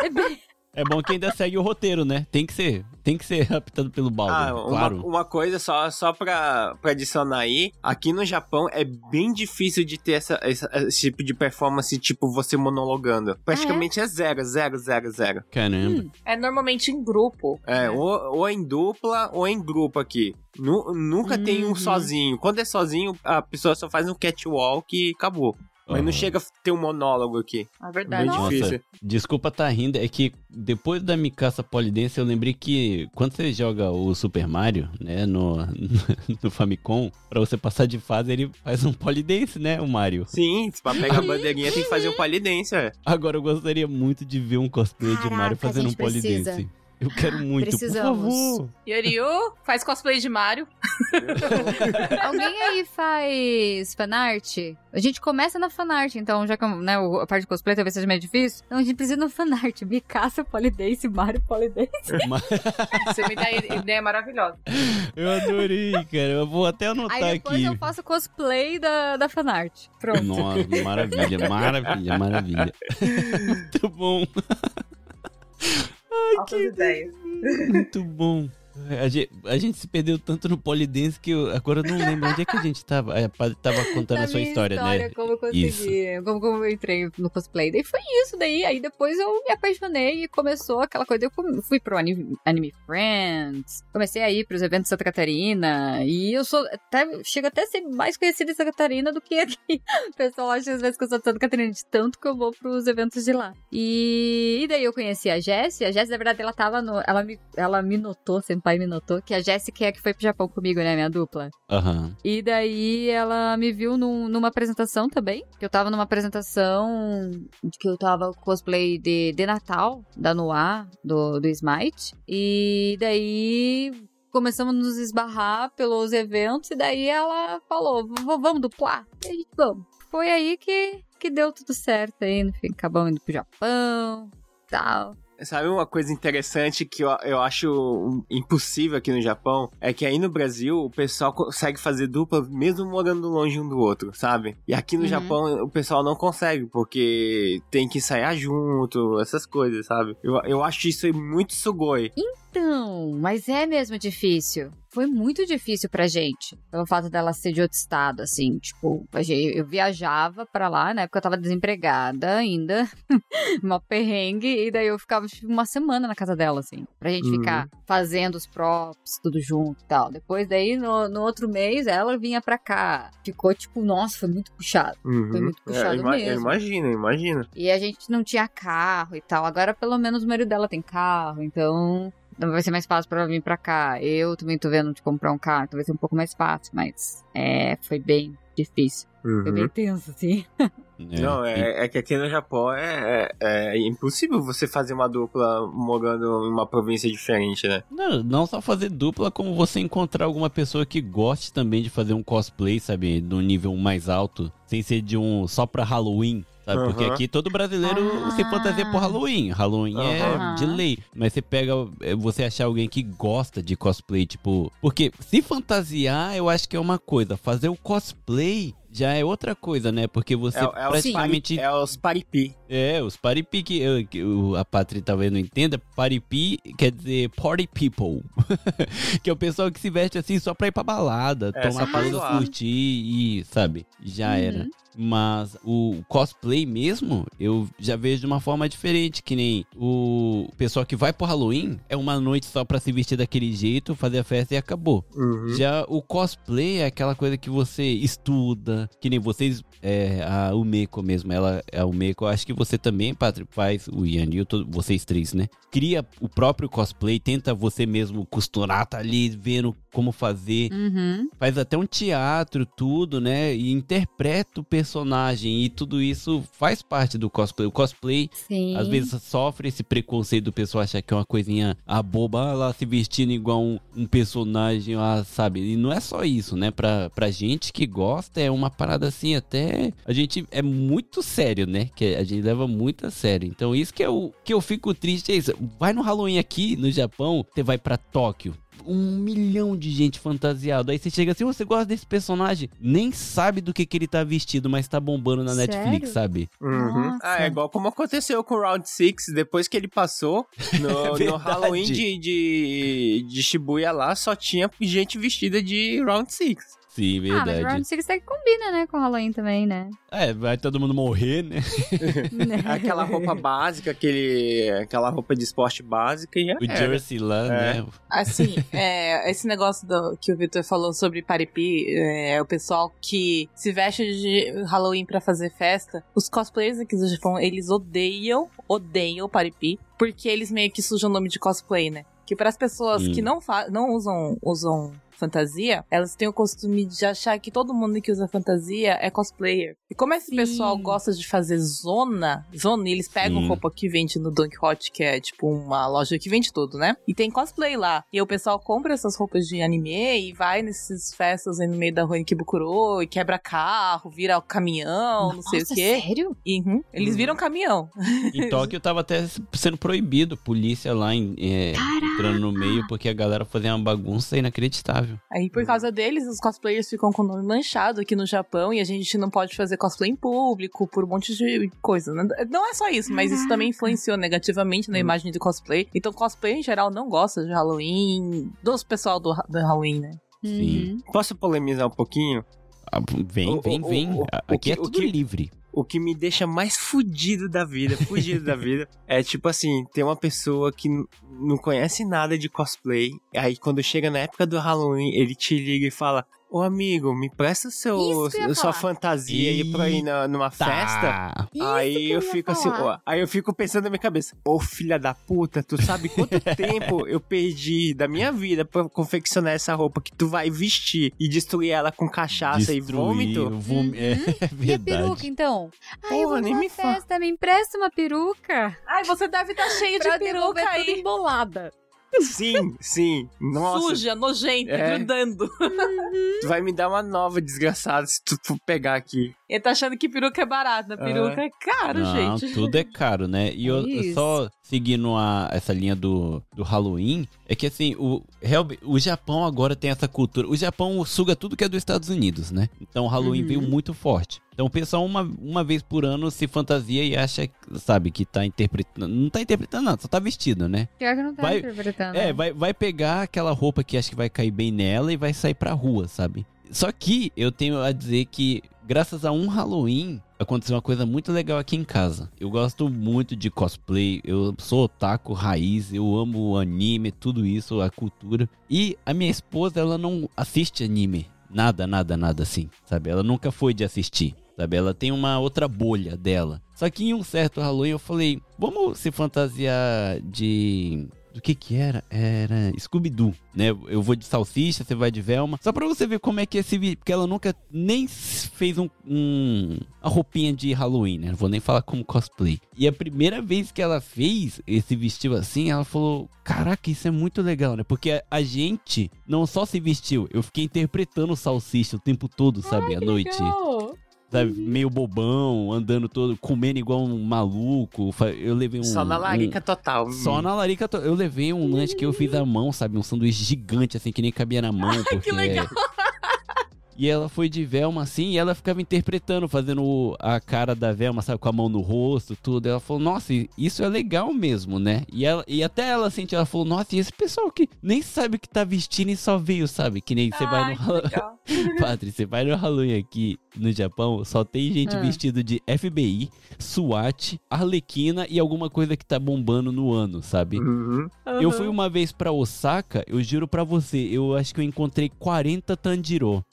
É bem- É bom que ainda segue o roteiro, né? Tem que ser. Tem que ser raptado pelo Bowser, Ah, uma, claro. uma coisa só, só pra, pra adicionar aí, aqui no Japão é bem difícil de ter essa, essa- esse tipo de performance, tipo você monologando. Praticamente é zero, zero, zero, zero. Caramba. É normalmente em grupo. É, ou, ou em dupla ou em grupo aqui. Nu- nunca tem um Uhum. sozinho. Quando é sozinho, a pessoa só faz um catwalk e acabou. Mas não Aham. chega a ter um monólogo aqui. É Bem verdade. Nossa, difícil. desculpa tá rindo, é que depois da Mikasa Polidense eu lembrei que quando você joga o Super Mario, né, no, no Famicom, pra você passar de fase ele faz um Polidense, né, o Mario. Sim, pra pegar a bandeirinha tem que fazer o palidência. é. Agora eu gostaria muito de ver um cosplay de Caraca, Mario a fazendo um gente precisa. Eu quero muito, Precisamos. por favor. Yoriu faz cosplay de Mario. Alguém aí faz fanart? A gente começa na fanart, então, já que né, a parte de cosplay talvez seja meio difícil. Então a gente precisa no fanart. Mikasa, Polidense, Mario, Polidense. Mas Você me dá ideia maravilhosa. eu adorei, cara. Eu vou até anotar Aí depois aqui. eu faço cosplay da, da fanart. Pronto. Nossa, maravilha, maravilha, maravilha. Muito bom, Altas ideias. muito bom. A gente, a gente se perdeu tanto no polidense que eu, agora eu não lembro onde é que a gente tava. A Padre tava contando a sua minha história, né? Como eu consegui, como, como eu entrei no cosplay. Daí foi isso, daí. Aí depois eu me apaixonei e começou aquela coisa. Eu fui pro Anime, Anime Friends, comecei a ir pros eventos de Santa Catarina. E eu sou. Até, chego até a ser mais conhecida em Santa Catarina do que aqui. O pessoal acha às vezes que eu sou de Santa Catarina, de tanto que eu vou pros eventos de lá. E, e daí eu conheci a Jessie. A Jessie, na verdade, ela tava no. Ela me, ela me notou, senpai me notou, que a que é a que foi pro Japão comigo, né? Minha dupla. Aham. E daí ela me viu num- numa apresentação também. Que eu tava numa apresentação de que eu tava cosplay de, de Natal, da Noir, do, do Smite. E daí começamos a nos esbarrar pelos eventos. E daí ela falou: "V- vamos duplar? E a gente vamos. Foi aí que, que deu tudo certo aí. No fim, acabamos indo pro Japão tal. Sabe uma coisa interessante que eu, eu acho impossível aqui no Japão? É que aí no Brasil o pessoal consegue fazer dupla mesmo morando longe um do outro, sabe? E aqui no Uhum. Japão o pessoal não consegue, porque tem que ensaiar junto, essas coisas, sabe? Eu, eu acho isso aí muito sugoi. Então, mas é mesmo difícil. Foi muito difícil pra gente. Pelo fato dela ser de outro estado, assim. Tipo, eu viajava pra lá, na época eu tava desempregada ainda. Mó perrengue. E daí eu ficava tipo, uma semana na casa dela, assim. Pra gente Uhum. ficar fazendo os props, tudo junto e tal. Depois daí, no, no outro mês, ela vinha pra cá. Ficou tipo, nossa, foi muito puxado. Uhum. Foi muito É, puxado eu mesmo. imagino, eu imagino. E a gente não tinha carro e tal. Agora, pelo menos, o marido dela tem carro, então Então vai ser mais fácil pra ela vir pra cá. Eu também tô vendo de comprar um carro, então vai ser um pouco mais fácil, mas é, foi bem difícil. Foi bem tenso, assim. É, Não, é, é que aqui no Japão é, é, é impossível você fazer uma dupla morando em uma província diferente, né? Não, não só fazer dupla, como você encontrar alguma pessoa que goste também de fazer um cosplay, sabe? Do nível mais alto, sem ser de um só pra Halloween. Sabe? Porque Aham. aqui todo brasileiro Ah. se fantasia por Halloween. Halloween é Aham. de lei. Mas você pega, é, você achar alguém que gosta de cosplay, tipo. Porque se fantasiar, eu acho que é uma coisa. Fazer o cosplay já é outra coisa, né? Porque você É, é, os praticamente. pari, é os paripi. É, os paripi que, eu- que o- a Patri talvez não entenda. Paripi quer dizer party people. que é o pessoal que se veste assim só pra ir pra balada, É, tomar pausa, curtir e, sabe, já Uhum. era. Mas o cosplay mesmo, eu já vejo de uma forma diferente, que nem o pessoal que vai pro Halloween é uma noite só pra se vestir daquele jeito, fazer a festa e acabou. Uhum. Já o cosplay é aquela coisa que você estuda, que nem vocês, é, a Umeko mesmo, ela é a Umeko, acho que você também, Patrick, faz, o Ian e vocês três, né? Cria o próprio cosplay, tenta você mesmo costurar, tá ali vendo como fazer, Uhum. faz até um teatro, tudo, né? E interpreta o personagem e tudo isso faz parte do cosplay. O cosplay Sim. às vezes sofre esse preconceito do pessoal achar que é uma coisinha a boba, ah, lá se vestindo igual um, um personagem, ah, sabe? E não é só isso, né? Pra, pra gente que gosta, é uma parada assim, até. A gente é muito sério, né? Que a gente leva muito a sério. Então, isso que eu, que eu fico triste é isso. Vai no Halloween aqui no Japão, você vai pra Tóquio. Um milhão de gente fantasiado. Aí você chega assim, "Ô, você gosta desse personagem? Nem sabe do que, que ele tá vestido, mas tá bombando na Sério? Netflix, sabe? Uhum. Ah, é igual como aconteceu com o Round 6, depois que ele passou no, no É verdade. Halloween de, de, de Shibuya lá, só tinha gente vestida de Round 6. Sim, Ah, mas verdade. Round Six até que combina, né, com Halloween também, né? É, vai todo mundo morrer, né? Aquela roupa básica, aquele, aquela roupa de esporte básica e já O. Jersey lá, É. né? Assim, é, esse negócio do- que o Victor falou sobre Paripi, é, o pessoal que se veste de Halloween pra fazer festa, os cosplayers aqui do Japão, eles odeiam, odeiam Paripi, porque eles meio que sujam o nome de cosplay, né? Que para as pessoas Sim. que não, fa- não usam, usam fantasia, elas têm o costume de achar que todo mundo que usa fantasia é cosplayer. E como esse Sim. pessoal gosta de fazer zona, zona, e eles pegam Sim. roupa que vende no Dunk Hot, que é tipo uma loja que vende tudo, né? E tem cosplay lá. E o pessoal compra essas roupas de anime e vai nesses festas aí no meio da rua em Kibukuro e quebra carro, vira caminhão, não sei o Nossa, quê. Sério? E, uhum, eles Uhum. viram caminhão. Em Tóquio tava até sendo proibido, polícia lá em- é, entrando no meio porque a galera fazia uma bagunça inacreditável. Aí, por causa deles, os cosplayers ficam com o nome manchado aqui no Japão e a gente não pode fazer cosplay em público por um monte de coisa. né? Não é só isso, mas isso também influenciou negativamente na imagem do cosplay. Então, cosplay em geral não gosta de Halloween, dos pessoal do, do Halloween, né? Sim. Uhum. Posso polemizar um pouquinho? Ah, Vem, vem, o- vem. o- o Aqui que- é o tudo que- livre. O que me deixa mais fudido da vida, fudido da vida, é tipo assim, tem uma pessoa que não conhece nada de cosplay, aí quando chega na época do Halloween, ele te liga e fala, ô amigo, me presta seu, eu sua falar. fantasia aí pra ir na- numa festa. Tá. Isso aí que eu ia fico assim, falar. ó, aí eu fico pensando na minha cabeça, ô filha da puta, tu sabe quanto tempo eu perdi da minha vida pra confeccionar essa roupa que tu vai vestir e destruir ela com cachaça e Destruir, vômito? vom- É E a verdade. peruca, então? Ai, eu Porra, vou nem numa me fala. festa, me empresta uma peruca. Ai, você deve estar cheio de peruca devolver toda aí. embolada. Sim, sim. Nossa, Suja, nojenta, É. grudando. tu vai me dar uma nova desgraçada se tu for pegar aqui. Ele tá achando que peruca é barata. Peruca é caro, Não, gente. tudo é caro, né? E eu, Isso. só seguindo a, essa linha do, do Halloween, é que assim, o, o Japão agora tem essa cultura. O Japão suga tudo que é dos Estados Unidos, né? Então o Halloween Uhum. veio muito forte. Então o pessoal uma, uma vez por ano se fantasia e acha, sabe, que tá interpretando. Não tá interpretando, não, só tá vestido, né? Pior que não tá Vai- interpretando. É, vai, vai pegar aquela roupa que acha que vai cair bem nela e vai sair pra rua, sabe? Só que eu tenho a dizer que, graças a um Halloween, aconteceu uma coisa muito legal aqui em casa. Eu gosto muito de cosplay, eu sou otaku raiz, eu amo anime, tudo isso, a cultura. E a minha esposa, ela não assiste anime. Nada, nada, nada assim, sabe? Ela nunca foi de assistir. Sabe, ela tem uma outra bolha dela. Só que em um certo Halloween eu falei, vamos se fantasiar de, do que que era? Era Scooby-Doo, né? Eu vou de salsicha, você vai de Velma. Só pra você ver como é que esse vídeo, porque ela nunca nem fez um, um a roupinha de Halloween, né? Não vou nem falar como cosplay. E a primeira vez que ela fez esse vestido assim, ela falou: Caraca, isso é muito legal, né? Porque a, a gente não só se vestiu, eu fiquei interpretando o salsicha o tempo todo, sabe? à noite. Legal. Sabe? Meio bobão, andando todo, comendo igual um maluco. Eu levei um. Só na larica um- total. só na larica. to- Eu levei um lanche que eu fiz à mão, sabe? Um sanduíche gigante, assim, que nem cabia na mão. Porque... legal. E ela foi de Velma, assim, e ela ficava interpretando, fazendo a cara da Velma, sabe? Com a mão no rosto, tudo. Ela falou, nossa, isso é legal mesmo, né? E, ela, e até ela sentiu, ela falou, nossa, e esse pessoal que nem sabe o que tá vestindo e só veio, sabe? Que nem você vai Ai, no. Padre, você vai no Halloween aqui no Japão, só tem gente Ah. vestido de FBI, SWAT, Arlequina e alguma coisa que tá bombando no ano, sabe? Uhum. Eu fui uma vez pra Osaka, eu juro pra você, eu acho que eu encontrei 40 Tanjiro.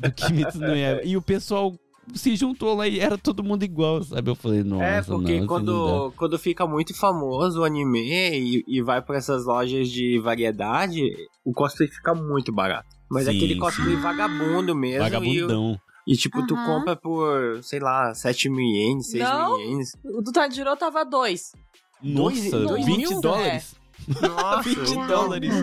Do Kimetsu no Yaiba. E o pessoal se juntou lá e era todo mundo igual, sabe? Eu falei, nossa, É, porque não, assim não quando, quando fica muito famoso o anime e, e vai pra essas lojas de variedade, o cosplay fica muito barato. Mas é Sim, aquele cosplay sim. vagabundo mesmo. Vagabundão. E, e tipo, tu Aham. compra por, sei lá, 7 mil ienes, 6 Não. mil ienes. O do Tanjiro tava dois. Dois- Nossa, dois 20 mil, dólares. Nossa, 20 então- dólares.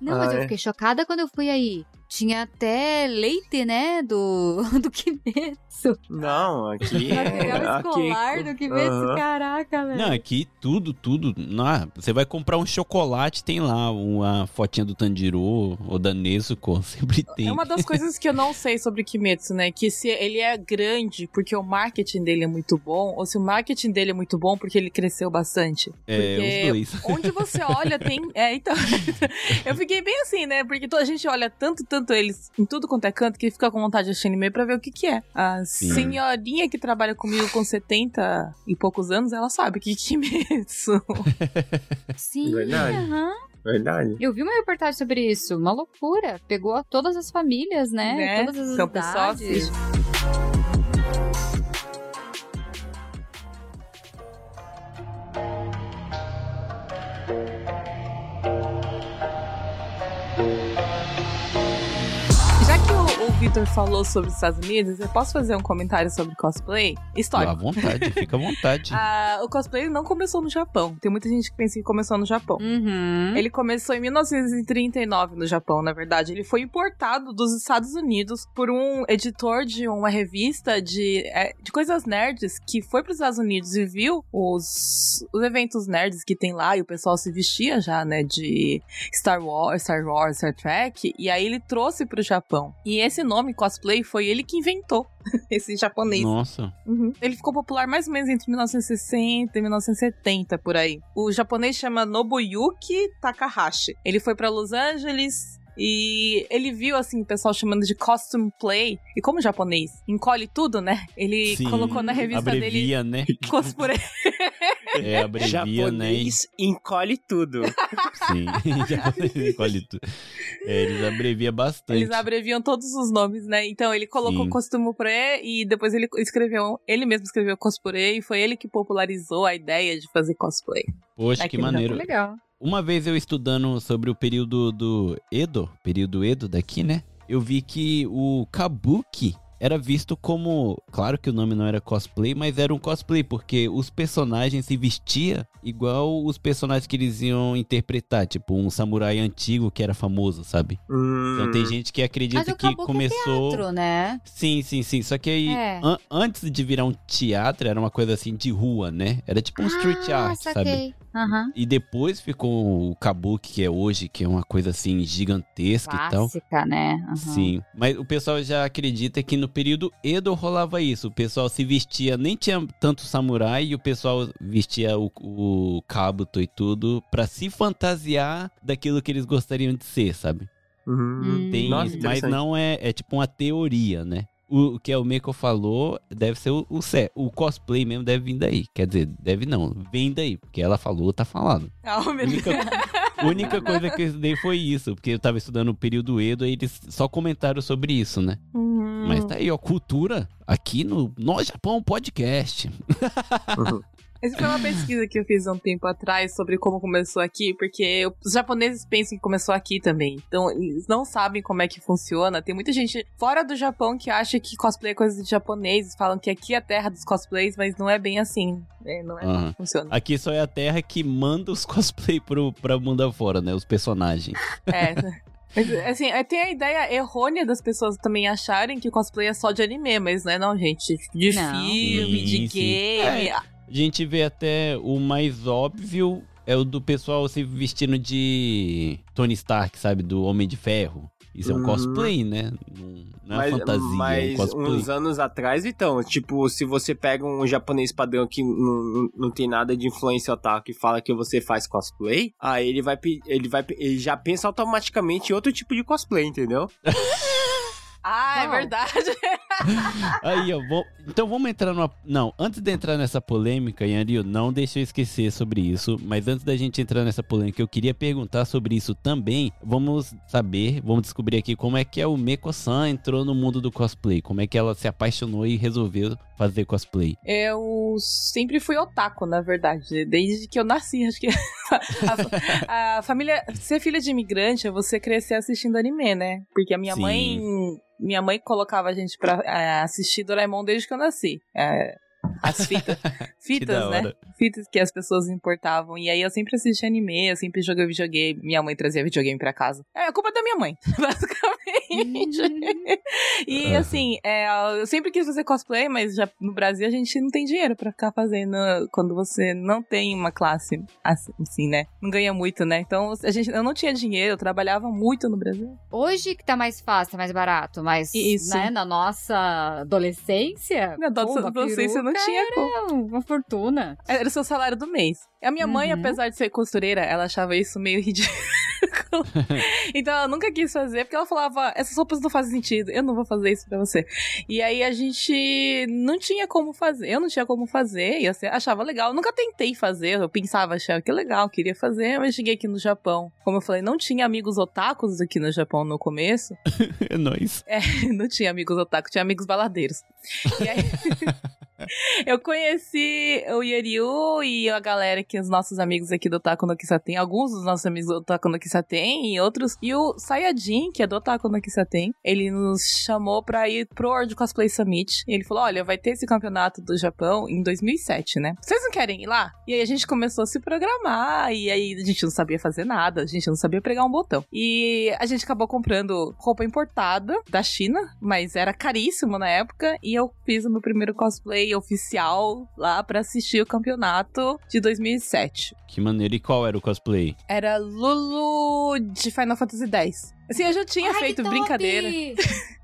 Não, mas Ah, eu é? fiquei chocada quando eu fui aí. Tinha até leite, né? Do, do Kimetsu. Não, aqui Material é. Aqui, escolar do Kimetsu. Aham. Caraca, velho. Não, aqui tudo, tudo. Ah, você vai comprar um chocolate, tem lá uma fotinha do Tanjiro ou da Nezuko, sempre tem. É uma das coisas que eu não sei sobre Kimetsu, né? Que se ele é grande porque o marketing dele é muito bom, ou se o marketing dele é muito bom porque ele cresceu bastante. É, porque os dois. Onde você olha tem. É, então. eu fiquei bem assim, né? Porque toda a gente olha tanto, tanto eles em tudo quanto é canto que fica com vontade de assistir anime pra ver o que que é. A Sim. senhorinha que trabalha comigo com 70 e poucos anos, ela sabe o que que é Kimetsu. Sim, Verdade. Verdade. Eu vi uma reportagem sobre isso. Uma loucura. Pegou todas as famílias, né? Né? Todas as o pessoal idades. assiste. Victor falou sobre os Estados Unidos, eu posso fazer um comentário sobre cosplay? À Histórico. vontade, fica à vontade. Ah, o cosplay não começou no Japão. Tem muita gente que pensa que começou no Japão. Uhum. Ele começou em 1939 no Japão, na verdade. Ele foi importado dos Estados Unidos por um editor de uma revista de, é, de coisas nerds que foi para os Estados Unidos e viu os, os eventos nerds que tem lá e o pessoal se vestia já, né, de Star Wars, Star Wars, Star Trek. E aí ele trouxe para o Japão. E esse nome, cosplay, foi ele que inventou. Esse japonês. Nossa. Uhum. Ele ficou popular mais ou menos entre 1960 e 1970, por aí. O japonês chama Nobuyuki Takahashi. Ele foi pra Los Angeles. E ele viu, assim, o pessoal chamando de costume play. E como japonês encolhe tudo, né? Ele Sim, colocou na revista dele abrevia, né? cosplay. É, abrevia, né? Japonês encolhe tudo. Sim, japonês encolhe tudo. É, eles abreviam bastante. Eles abreviam todos os nomes, né? Então ele colocou Sim. costume play e depois ele escreveu, ele mesmo escreveu cosplay e foi ele que popularizou a ideia de fazer cosplay. Poxa, Aqui que maneiro. Legal. Uma vez eu estudando sobre o período do Edo, período Edo daqui, né? Eu vi que o Kabuki era visto como, claro que o nome não era cosplay, mas era um cosplay porque os personagens se vestia igual os personagens que eles iam interpretar, tipo um samurai antigo que era famoso, sabe? Então Hum, tem gente que acredita Mas o que é começou Teatro, né? Sim, sim, sim. Só que aí, É. an- antes de virar um teatro, era uma coisa assim de rua, né? Era tipo um street ah, art, sabe? Aham. E depois ficou o Kabuki, que é hoje, que é uma coisa assim gigantesca e tal. Clássica, né? Aham. Sim, mas o pessoal já acredita que no período Edo rolava isso. O pessoal se vestia, nem tinha tanto samurai, e o pessoal vestia o, o kabuto e tudo pra se fantasiar daquilo que eles gostariam de ser, sabe? Hum, Hum. Tem Nossa, mas não é, é tipo uma teoria, né? O, o que a Meiko falou deve ser o, o, sé- o cosplay mesmo deve vir daí. Quer dizer, deve não, vem daí, porque ela falou, tá falando. Ah, A única, a única coisa que eu estudei foi isso, porque eu tava estudando o período Edo e eles só comentaram sobre isso, né? Uhum. Mas tá aí, ó, cultura aqui no No Japão Podcast. Uhum. Essa foi uma pesquisa que eu fiz há um tempo atrás sobre como começou aqui, porque os japoneses pensam que começou aqui também. Então, eles não sabem como é que funciona. Tem muita gente fora do Japão que acha que cosplay é coisa de japoneses, falam que aqui é a terra dos cosplays, mas não é bem assim. né? Não é Aham. como funciona. Aqui só é a terra que manda os cosplay pro, pra mundo afora, né? Os personagens. É. Mas, assim, é, tem a ideia errônea das pessoas também acharem que cosplay é só de anime, mas não é não, gente. De Não. filme, de Sim, sim. game. A gente vê até o mais óbvio é o do pessoal se vestindo de Tony Stark, sabe? Do Homem de Ferro. Isso é um Uhum. cosplay, né? Não, é mas, fantasia, é um mas cosplay. uns anos atrás, então, tipo, se você pega um japonês padrão que não, não, tem nada de influência otaku e fala que você faz cosplay, aí ele vai, ele vai, ele já pensa automaticamente em outro tipo de cosplay, entendeu? Ah, é Não. verdade. Aí, ó, vou- então vamos entrar numa. Não, antes de entrar nessa polêmica, Yanrio, não deixa eu esquecer sobre isso. Mas antes da gente entrar nessa polêmica, eu queria perguntar sobre isso também. Vamos saber, vamos descobrir aqui como é que é o Meko-san entrou no mundo do cosplay. Como é que ela se apaixonou e resolveu fazer cosplay. Eu sempre fui otaku, na verdade, desde que eu nasci. Acho que a, a família. Ser filha de imigrante é você crescer assistindo anime, né? Porque a minha Sim. mãe. Minha mãe colocava a gente pra é, assistir Doraemon desde que eu nasci. É, as fitas. Fitas, né? Fitas que as pessoas importavam. E aí eu sempre assisti anime, eu sempre joguei videogame. Minha mãe trazia videogame pra casa. É, a culpa é da minha mãe, basicamente. e assim, é, eu sempre quis fazer cosplay, mas já no Brasil a gente não tem dinheiro pra ficar fazendo quando você não tem uma classe assim, assim, né? Não ganha muito, né? Então a gente, eu não tinha dinheiro, eu trabalhava muito no Brasil. Hoje que tá mais fácil, mais barato, mas Isso. né, na nossa adolescência. Na uma adolescência não tinha como. era uma fortuna. Era o seu salário do mês. A minha mãe, Uhum. apesar de ser costureira, ela achava isso meio ridículo. então ela nunca quis fazer, porque ela falava: essas roupas não fazem sentido, eu não vou fazer isso pra você. E aí a gente não tinha como fazer, eu não tinha como fazer, e eu achava legal. Eu nunca tentei fazer, eu pensava, achava que legal, queria fazer, mas cheguei aqui no Japão. Como eu falei, não tinha amigos otakus aqui no Japão no começo. É nóis. não tinha amigos otaku, tinha amigos baladeiros. E aí. Eu conheci o Yoriu e a galera que os nossos amigos aqui do Otaku no Kisaten, alguns dos nossos amigos do Otaku no Kisaten e outros. E o Sayajin, que é do Otaku no Kisaten, ele nos chamou pra ir pro World Cosplay Summit. E ele falou: Olha, vai ter esse campeonato do Japão em 2007, né? Vocês não querem ir lá? E aí a gente começou a se programar. E aí a gente não sabia fazer nada, a gente não sabia pregar um botão. E a gente acabou comprando roupa importada da China, mas era caríssimo na época. E eu fiz o meu primeiro cosplay oficial lá pra assistir o campeonato de 2007. Que maneiro. E qual era o cosplay? Era Lulu de Final Fantasy X. Assim, eu já tinha Ai, feito brincadeira.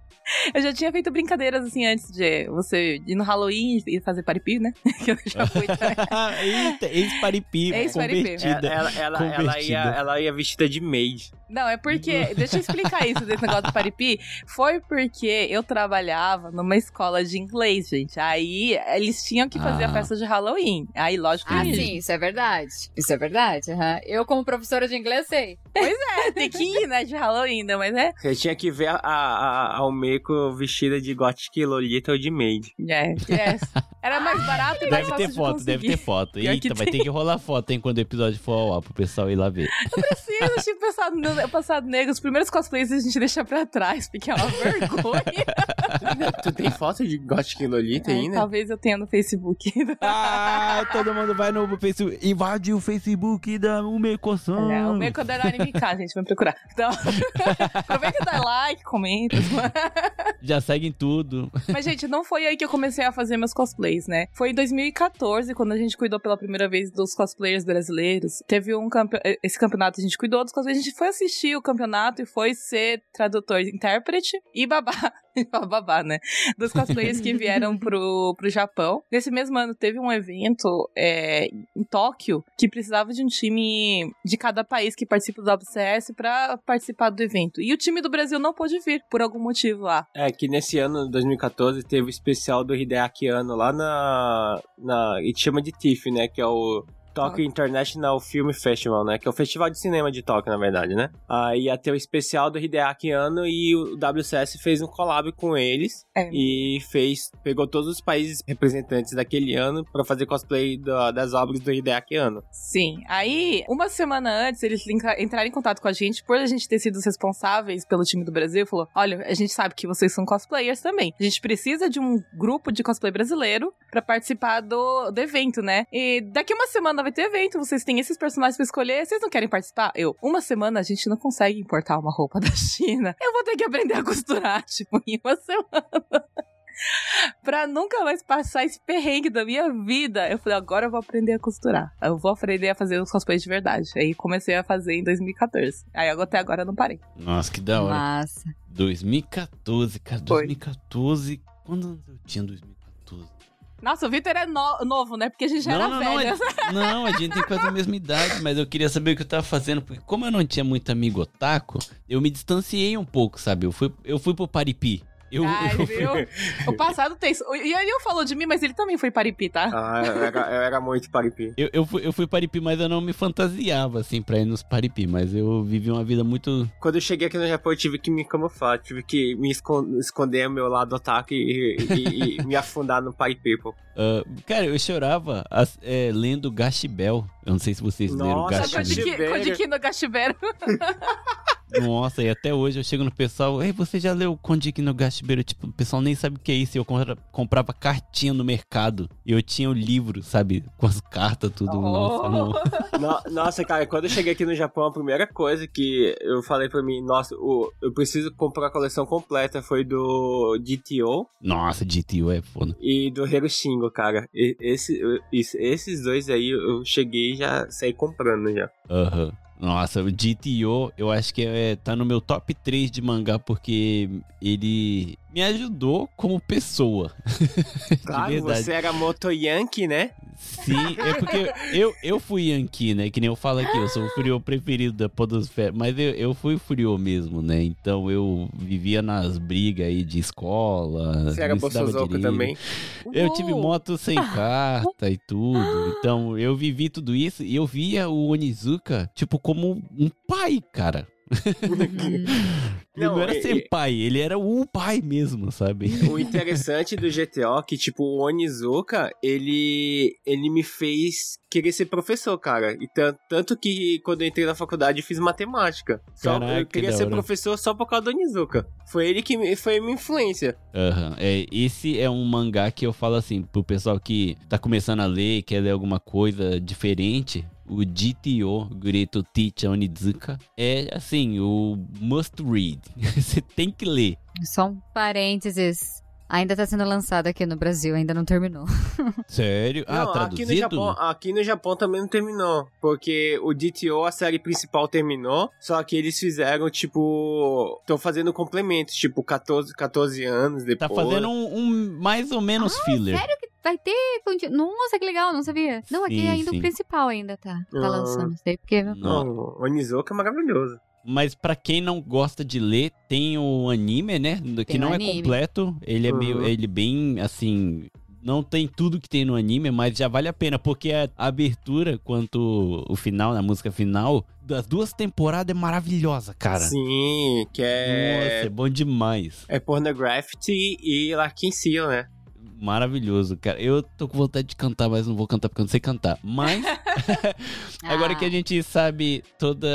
Eu já tinha feito brincadeiras assim antes de você ir no Halloween e fazer paripi, né? que eu já fui. Eita, ex-paripi, Ex-paripi. convertida. Ela, ela, ela, ela ia, Convertida. ela ia vestida de maid. Não, é porque. Deixa eu explicar isso desse negócio do paripi. Foi porque eu trabalhava numa escola de inglês, gente. Aí eles tinham que fazer Ah. a festa de Halloween. Aí, lógico que Ah, sim, isso é verdade. Isso é verdade. aham. Eu, como professora de inglês, sei. é, tem que ir, né, de Halloween, né? Mas é. Você tinha que ver a, a, a Almeco vestida de Gothic Lolita ou de maid. É, é. Era mais barato e mais Deve ter de foto, conseguir. deve ter foto. Pior que Eita, vai tem. ter que rolar foto, hein, quando o episódio for ao ar, pro pessoal ir lá ver. Sim, eu tinha pensado no passado negro. Os primeiros cosplays a gente deixa pra trás, porque é uma vergonha. tu tem foto de Gothic Lolita É, ainda? talvez eu tenha no Facebook. Ah, todo mundo vai no Facebook, invade o Facebook da Umecoção. É, o meu Underline MK, gente, vai procurar. Então, aproveita e dá like, comenta. Já seguem tudo. Mas, gente, não foi aí que eu comecei a fazer meus cosplays, né? Foi em 2014, quando a gente cuidou pela primeira vez dos cosplayers brasileiros. Teve um campe... esse campeonato, a gente cuidou dos cosplayers. A gente foi assistir o campeonato e foi ser tradutor, intérprete e babá. babá, né? Dos cosplayers que vieram pro, pro Japão. Nesse mesmo ano, teve um evento é, em Tóquio que precisava de um time de cada país que participa do WCS pra participar do evento. E o time do Brasil não pôde vir, por algum motivo lá. É que nesse ano, 2014, teve o especial do Hideaki Anno lá na. na e chama de TIFF, né? Que é o Tokyo International Film Festival, né? Que é o festival de cinema de Tóquio, na verdade, né? Aí ia ter o especial do Hideaki Anno e o WCS fez um collab com eles É. e fez pegou todos os países representantes daquele ano pra fazer cosplay da- das obras do Hideaki Anno. Sim. Aí, uma semana antes, eles entra- entraram em contato com a gente, por a gente ter sido os responsáveis pelo time do Brasil, falou: olha, a gente sabe que vocês são cosplayers também. A gente precisa de um grupo de cosplay brasileiro pra participar do, do evento, né? E daqui uma semana vai ter evento, vocês têm esses personagens pra escolher, vocês não querem participar? Eu, uma semana a gente não consegue importar uma roupa da China. Eu vou ter que aprender a costurar, tipo, em uma semana. pra nunca mais passar esse perrengue da minha vida. Eu falei, agora eu vou aprender a costurar. Eu vou aprender a fazer os cosplays de verdade. Aí comecei a fazer em 2014. Aí até agora eu não parei. Nossa, que da hora. Massa. 2014, cara. Foi. 2014. Quando anos eu tinha em 2014? Nossa, o Victor é no- novo, né? Porque a gente já era não, velho. a- não, a gente tem quase a mesma idade, mas eu queria saber o que eu tava fazendo, porque como eu não tinha muito amigo otaku, eu me distanciei um pouco, sabe? Eu fui, eu fui pro Paripi. Eu, Ai, eu- viu? O passado tem isso. E aí eu falou de mim, mas ele também foi paripi, tá? Ah, eu era, eu era muito paripi. eu, eu fui, eu fui Paripi, mas eu não me fantasiava, assim, pra ir nos Paripi, mas eu vivi uma vida muito... Quando eu cheguei aqui no Japão, eu tive que me camuflar, tive que me escon- esconder o meu lado otaku e, e- e me afundar no Party People. ah, cara, eu chorava as- é, lendo Gashibel. Eu não sei se vocês leram Nossa, Gashibel. Gashibel. Kodiki no Gashibero. Nossa, e até hoje eu chego no pessoal, ei, você já leu Kondik no Gashibeiro? Tipo, o pessoal nem sabe o que é isso. E eu compra- comprava cartinha no mercado. E eu tinha o livro, sabe? Com as cartas, tudo. Nossa, não. No- nossa, cara, quando eu cheguei aqui no Japão, a primeira coisa que eu falei pra mim, nossa, o- eu preciso comprar a coleção completa foi do GTO Nossa, GTO é foda. e do Hiroshingo, cara. E- esse, esse- esses dois aí eu cheguei e já saí comprando já. Aham. Nossa, o GTO, eu acho que é, tá no meu top 3 de mangá porque ele me ajudou como pessoa. Claro, você era Moto Yankee, né? Sim, é porque eu, eu fui Yankee, né? Que nem eu falo aqui, eu sou o Furiô preferido da Podosfera. Mas eu, eu fui Furiô mesmo, né? Então eu vivia nas brigas aí de escola. Você era Bolsozoco também. Eu tive moto sem carta e tudo. Então eu vivi tudo isso e eu via o Onizuka, tipo, como um pai, cara. Ele não, Não, era e- sem pai, ele era um pai mesmo, sabe? O interessante do GTO é que, tipo, o Onizuka, ele, ele me fez querer ser professor, cara. E tan- tanto que quando eu entrei na faculdade eu fiz matemática. Só, Caraca, eu queria que ser professor só por causa do Onizuka. Foi ele que me, foi a minha influência. Aham. É, esse é um mangá que eu falo assim, pro pessoal que tá começando a ler, quer ler alguma coisa diferente. O GTO, Gureto Teacher Onizuka, é assim, o must read. Você tem que ler. Só um parênteses. Ainda tá sendo lançado aqui no Brasil, ainda não terminou. Sério? ah, Não, traduzido? aqui no, Japão, aqui no Japão também não terminou. Porque o DTO, a série principal, terminou. Só que eles fizeram, tipo. Estão fazendo complementos, tipo, 14, 14 anos depois. Tá fazendo um, um mais ou menos filler. Sério que vai ter? Nossa, que legal, não sabia. Não, aqui Sim, ainda sim. o principal ainda tá, tá Ah. lançando. Sei porque. Não. Não, o Onizuka é maravilhoso. Mas pra quem não gosta de ler, tem o anime, né? Que Tem não o é anime. completo. Ele é meio. Ele bem assim. Não tem tudo que tem no anime, mas já vale a pena, porque a abertura quanto o final, na música final, das duas temporadas é maravilhosa, cara. Sim, que Nossa, é. é bom demais. É Pornography e Larkin Seal, né? Maravilhoso, cara. Eu tô com vontade de cantar, mas não vou cantar porque eu não sei cantar. Mas, agora Ah. que a gente sabe toda,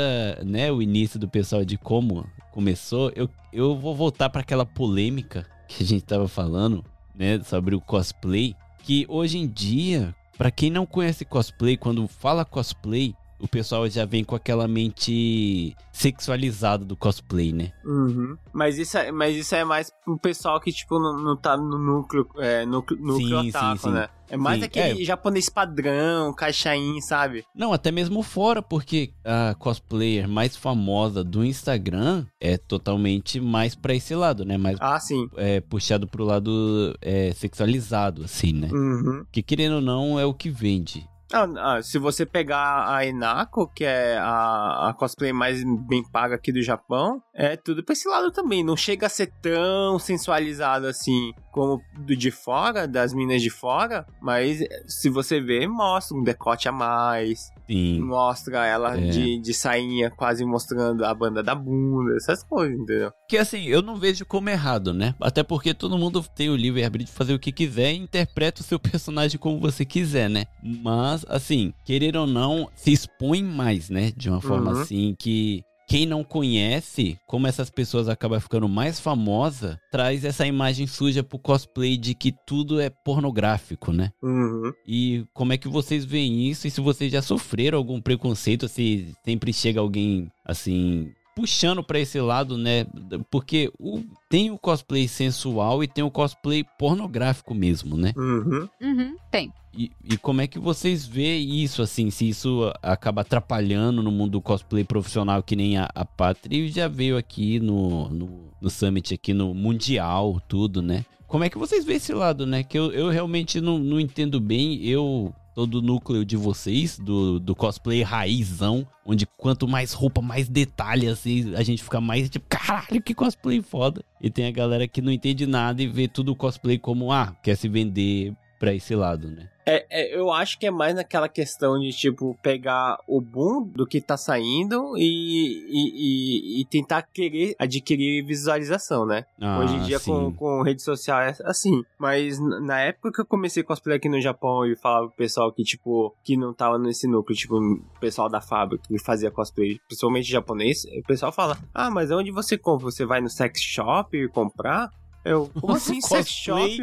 né, o início do pessoal de como começou, eu, eu vou voltar pra aquela polêmica que a gente tava falando, né, sobre o cosplay, que hoje em dia, pra quem não conhece cosplay, quando fala cosplay, o pessoal já vem com aquela mente sexualizada do cosplay, né? Uhum. Mas, isso é, mas isso é mais pro pessoal que, tipo, não, não tá no núcleo, é, núcleo, núcleo Sim, otaku, sim, sim. né? É mais Sim, aquele é. japonês padrão, caixain, sabe? Não, até mesmo fora, porque a cosplayer mais famosa do Instagram é totalmente mais pra esse lado, né? Mais Ah, sim. é, puxado pro lado é, sexualizado, assim, né? Uhum. Que querendo ou não, é o que vende. Ah, ah, se você pegar a Inako, que é a, a cosplay mais bem paga aqui do Japão, é tudo pra esse lado também. Não chega a ser tão sensualizado assim como do de fora, das minas de fora, mas se você ver, mostra um decote a mais, Sim. mostra ela É. de, de sainha quase mostrando a banda da bunda, essas coisas, entendeu? Que assim, eu não vejo como errado, né? Até porque todo mundo tem o livre-arbítrio de fazer o que quiser e interpreta o seu personagem como você quiser, né? Mas, assim, querer ou não, se expõe mais, né? De uma forma Uhum. assim que. Quem não conhece, como essas pessoas acabam ficando mais famosa, traz essa imagem suja pro cosplay de que tudo é pornográfico, né? Uhum. E como é que vocês veem isso? E se vocês já sofreram algum preconceito, se sempre chega alguém assim puxando pra esse lado, né? Porque o- tem o cosplay sensual e tem o cosplay pornográfico mesmo, né? Uhum. Uhum, tem. E, e como é que vocês veem isso, assim, se isso acaba atrapalhando no mundo do cosplay profissional, que nem a, a Patri já veio aqui no, no, no Summit, aqui no Mundial, tudo, né? Como é que vocês veem esse lado, né? Que eu, eu realmente não, não entendo bem, eu... Todo o núcleo de vocês, do, do cosplay raizão, onde quanto mais roupa, mais detalhe, assim, a gente fica mais tipo, caralho, que cosplay foda. E tem a galera que não entende nada e vê tudo o cosplay como, ah, quer se vender pra esse lado, né? É, é, eu acho que é mais naquela questão de, tipo, pegar o boom do que tá saindo e, e, e- e tentar querer adquirir visualização, né? Ah, Hoje em dia, sim. com, com rede social, é assim. Mas na época que eu comecei cosplay aqui no Japão e falava pro pessoal que, tipo, que não tava nesse núcleo, tipo, o pessoal da fábrica que fazia cosplay, principalmente japonês, o pessoal fala: Ah, mas onde você compra? Você vai no sex shop comprar? Eu, como assim, sex shop?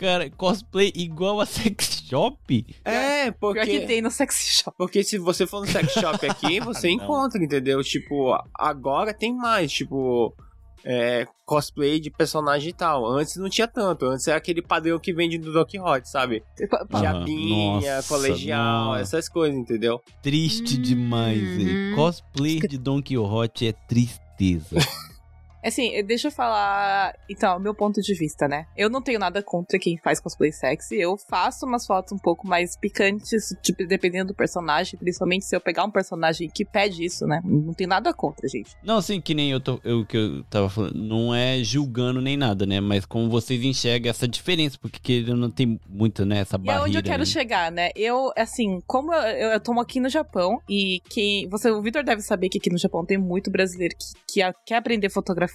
Cara, cosplay igual a sex shop? É, porque. Pior que tem no sexy shop. Porque se você for no sex shop aqui, você Não. encontra, entendeu? Tipo, agora tem mais, tipo, é, cosplay de personagem e tal. Antes não tinha tanto. Antes era aquele padrão que vende do Don Quixote, sabe? Aham. Japinha, Nossa, colegial, nossa. essas coisas, entendeu? Triste Uhum. demais, hein? Cosplay de Don Quixote é tristeza. Assim, eh, deixa eu falar, então, meu ponto de vista, né? Eu não tenho nada contra quem faz cosplay sexy. Eu faço umas fotos um pouco mais picantes, tipo, dependendo do personagem, principalmente se eu pegar um personagem que pede isso, né? Não tem nada contra, gente. não, assim, que nem eu tô, eu, que eu tava falando, não é julgando nem nada, né? Mas como vocês enxergam essa diferença, porque que não tem muita, né, essa E é barreira. onde eu quero aí. chegar, né? Eu, assim, como eu, eu, eu tô aqui no Japão e que você, o Vitor deve saber que aqui no Japão tem muito brasileiro que, que quer aprender fotografia,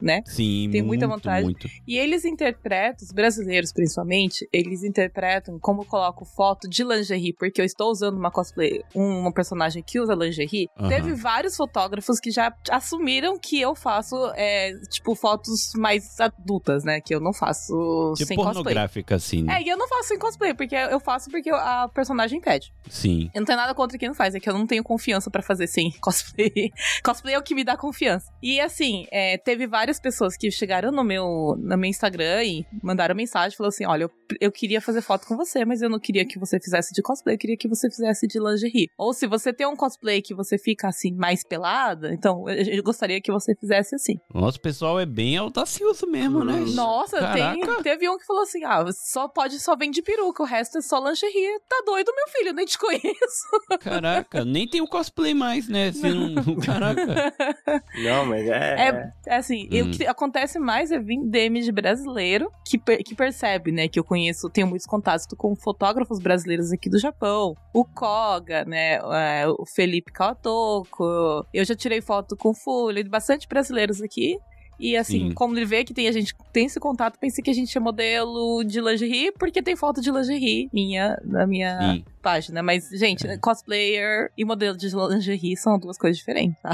né? Sim, tem muita muito, vontade. Muito. E eles interpretam, os brasileiros principalmente, eles interpretam como eu coloco foto de lingerie, porque eu estou usando uma cosplay, um, uma personagem que usa lingerie. Aham. Teve vários fotógrafos que já assumiram que eu faço, é, tipo, fotos mais adultas, né? Que eu não faço Tipo sem cosplay. pornográfica, assim, né? É, e eu não faço sem cosplay, porque eu faço porque a personagem pede. Sim. Eu não tenho nada contra quem não faz, é que eu não tenho confiança pra fazer sem cosplay. cosplay é o que me dá confiança. E assim, é, teve várias pessoas que chegaram no meu, no meu Instagram e mandaram mensagem, falou assim: olha, eu, eu queria fazer foto com você, mas eu não queria que você fizesse de cosplay, eu queria que você fizesse de lingerie. Ou se você tem um cosplay que você fica assim, mais pelada, então eu, eu gostaria que você fizesse assim. Nosso pessoal é bem audacioso mesmo, né? Nossa, tem, teve um que falou assim: ah, só pode, só vende peruca, o resto é só lingerie. Tá doido, meu filho, eu nem te conheço. Caraca, nem tem o cosplay mais, né? Se não... Caraca. Não, mas é. É, é assim, e Hum. o que acontece mais é vir DM de brasileiro que, que percebe, né, que eu conheço, tenho muitos contatos com fotógrafos brasileiros aqui do Japão. O Koga, né, é, o Felipe Kawatoko. Eu já tirei foto com o Fully, bastante brasileiros aqui. E assim, Sim. como ele vê que tem a gente tem esse contato, pensei que a gente é modelo de lingerie, porque tem foto de lingerie minha na minha Sim. página. Mas, gente, É. cosplayer e modelo de lingerie são duas coisas diferentes, tá?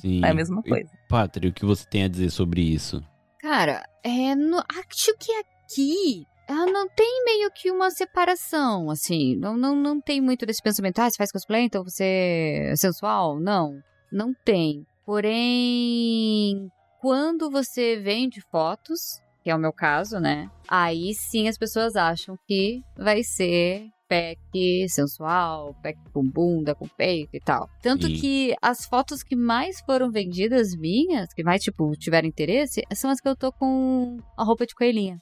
Sim. É a mesma E, coisa. Pátria, o que você tem a dizer sobre isso? Cara, é, no, acho que aqui ah, não tem meio que uma separação, assim. Não, não, não tem muito desse pensamento, ah, você faz cosplay, então você é sensual. Não, não tem. Porém, quando você vende fotos, que é o meu caso, né? Aí sim as pessoas acham que vai ser pack sensual, pack com bunda, com peito e tal. Tanto Sim. que as fotos que mais foram vendidas minhas, que mais, tipo, tiveram interesse, são as que eu tô com a roupa de coelhinha.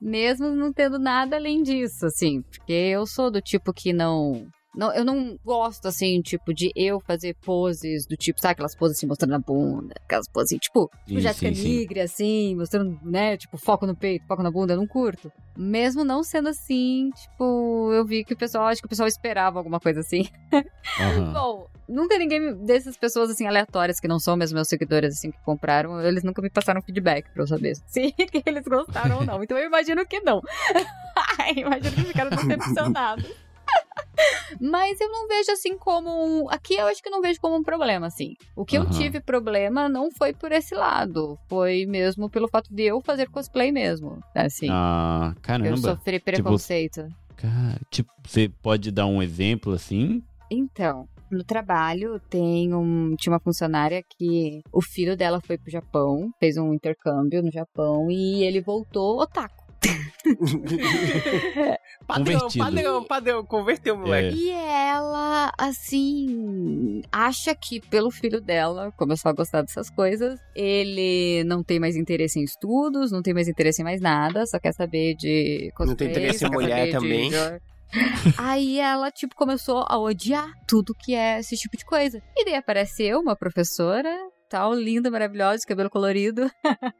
Mesmo não tendo nada além disso, assim. Porque eu sou do tipo que não. Não, eu não gosto, assim, tipo, de eu fazer poses do tipo, sabe, aquelas poses assim, mostrando a bunda, aquelas poses assim, tipo, tipo Jéssica. Nigre, assim, mostrando, né, tipo, foco no peito, foco na bunda, eu não curto. Mesmo não sendo assim, tipo, eu vi que o pessoal, acho que o pessoal esperava alguma coisa assim. Aham. Bom, nunca ninguém dessas pessoas assim aleatórias que não são mesmo meus seguidores assim que compraram, eles nunca me passaram feedback pra eu saber se eles gostaram ou não. Então eu imagino que não. imagino que ficaram decepcionados. Mas eu não vejo assim como um. Aqui eu acho que eu não vejo como um problema, assim. O que eu Aham. tive problema não foi por esse lado. Foi mesmo pelo fato de eu fazer cosplay mesmo. Assim. Ah, eu caramba. sofri preconceito. Cara, tipo, você pode dar um exemplo assim? Então, no trabalho tem um, tinha uma funcionária que o filho dela foi pro Japão, fez um intercâmbio no Japão e ele voltou otaku. Padrão, Convertido. padrão, padrão. Converteu, moleque. E ela, assim, acha que pelo filho dela começou a gostar dessas coisas. Ele não tem mais interesse em estudos, não tem mais interesse em mais nada, só quer saber de cosplay. Não tem interesse em mulher de também. jor- Aí ela, tipo, começou a odiar tudo que é esse tipo de coisa. E daí apareceu uma professora, tal, linda, maravilhosa, de cabelo colorido.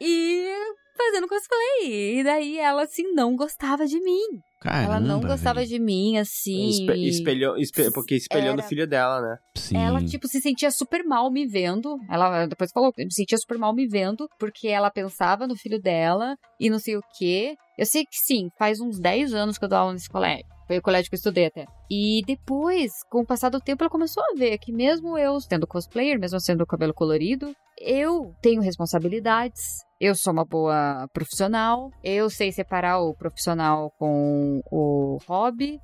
e fazendo cosplay. E daí ela, assim, não gostava de mim. Caramba, ela não gostava velho. de mim, assim. Espe- espelhou, espe- porque espelhou no Era- filho dela, né? Sim. Ela, tipo, se sentia super mal me vendo. Ela depois falou que se sentia super mal me vendo, porque ela pensava no filho dela e não sei o quê. Eu sei que sim, faz uns 10 anos que eu dou aula nesse colégio. Foi o colégio que eu estudei até. E depois, com o passar do tempo, ela começou a ver que mesmo eu sendo cosplayer, mesmo sendo o cabelo colorido, eu tenho responsabilidades. Eu sou uma boa profissional. Eu sei separar o profissional com o hobby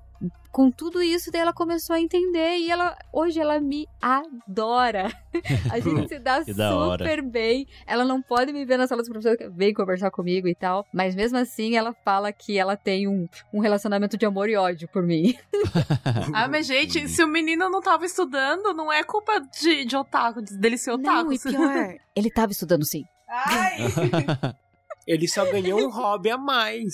com tudo isso, daí ela começou a entender e ela hoje ela me adora. A gente se dá super bem. Ela não pode me ver na sala dos professores, vem conversar comigo e tal, mas mesmo assim ela fala que ela tem um, um relacionamento de amor e ódio por mim. Ah, mas gente, se o menino não tava estudando, não é culpa de, de otaku, de- dele ser otaku. Não, e pior, ele tava estudando sim. Ai, Ele só ganhou um hobby a mais.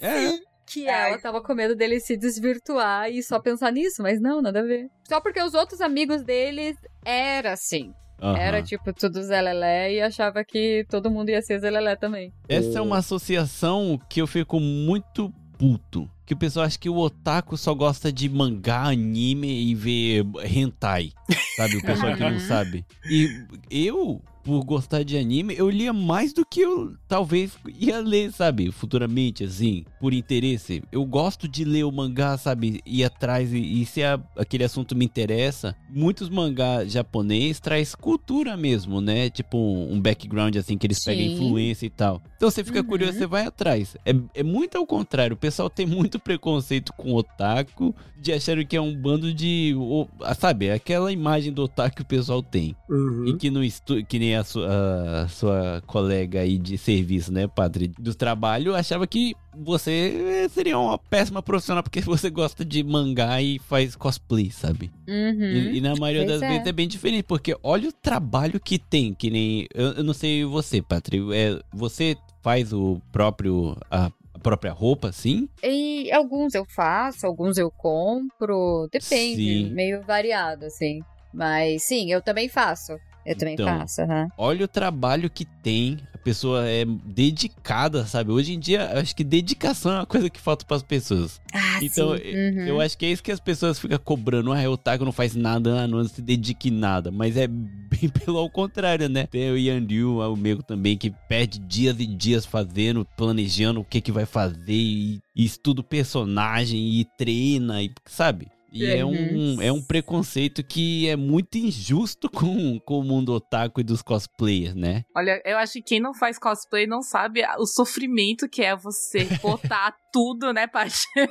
É, Que Ai. ela tava com medo dele se desvirtuar e só pensar nisso, mas não, nada a ver. Só porque os outros amigos deles era assim. aham. Era tipo tudo Zelelé e achava que todo mundo ia ser Zelelé também. Essa é uma associação que eu fico muito puto. Que o pessoal acha que o otaku só gosta de mangá, anime e ver hentai. Sabe? O pessoal que não Uhum. sabe. E eu, por gostar de anime, eu lia mais do que eu talvez ia ler, sabe? Futuramente, assim, por interesse. Eu gosto de ler o mangá, sabe? Ir atrás e, e se a- aquele assunto me interessa. Muitos mangás japonês traz cultura mesmo, né? Tipo um, um background assim que eles pegam Sim. influência e tal. Então você fica Uhum. curioso, você vai atrás. É, é muito ao contrário. O pessoal tem muito preconceito com o otaku, de achar que é um bando de. o- ah, sabe, aquela imagem do otaku que o pessoal tem. Uhum. E que não estu que nem a sua, a sua colega aí de serviço, né, padre? Do trabalho, achava que você seria uma péssima profissional porque você gosta de mangá e faz cosplay, sabe? Uhum. E, e na maioria das é. vezes é bem diferente, porque olha o trabalho que tem, que nem. Eu, eu não sei você, Patri. É, você faz o próprio. A, a própria roupa, sim? E alguns eu faço, alguns eu compro, depende, Sim. meio variado, assim. Mas sim, eu também faço. Eu também Então. faço, aham. Olha o trabalho que tem. A pessoa é dedicada, sabe? Hoje em dia, eu acho que dedicação é uma coisa que falta para as pessoas. Ah, Então, sim. Uhum. Eu acho que é isso que as pessoas ficam cobrando. Ah, o Otaku não faz nada, ah, não se dedique em nada. Mas é bem pelo contrário, né? Tem o Yanryu, o meu também, que perde dias e dias fazendo, planejando o que que vai fazer e, e estuda o personagem e treina, e, sabe? E é um, Uhum. é um preconceito que é muito injusto com, com o mundo otaku e dos cosplayers, né? Olha, eu acho que quem não faz cosplay não sabe o sofrimento que é você botar tudo, né, Paty?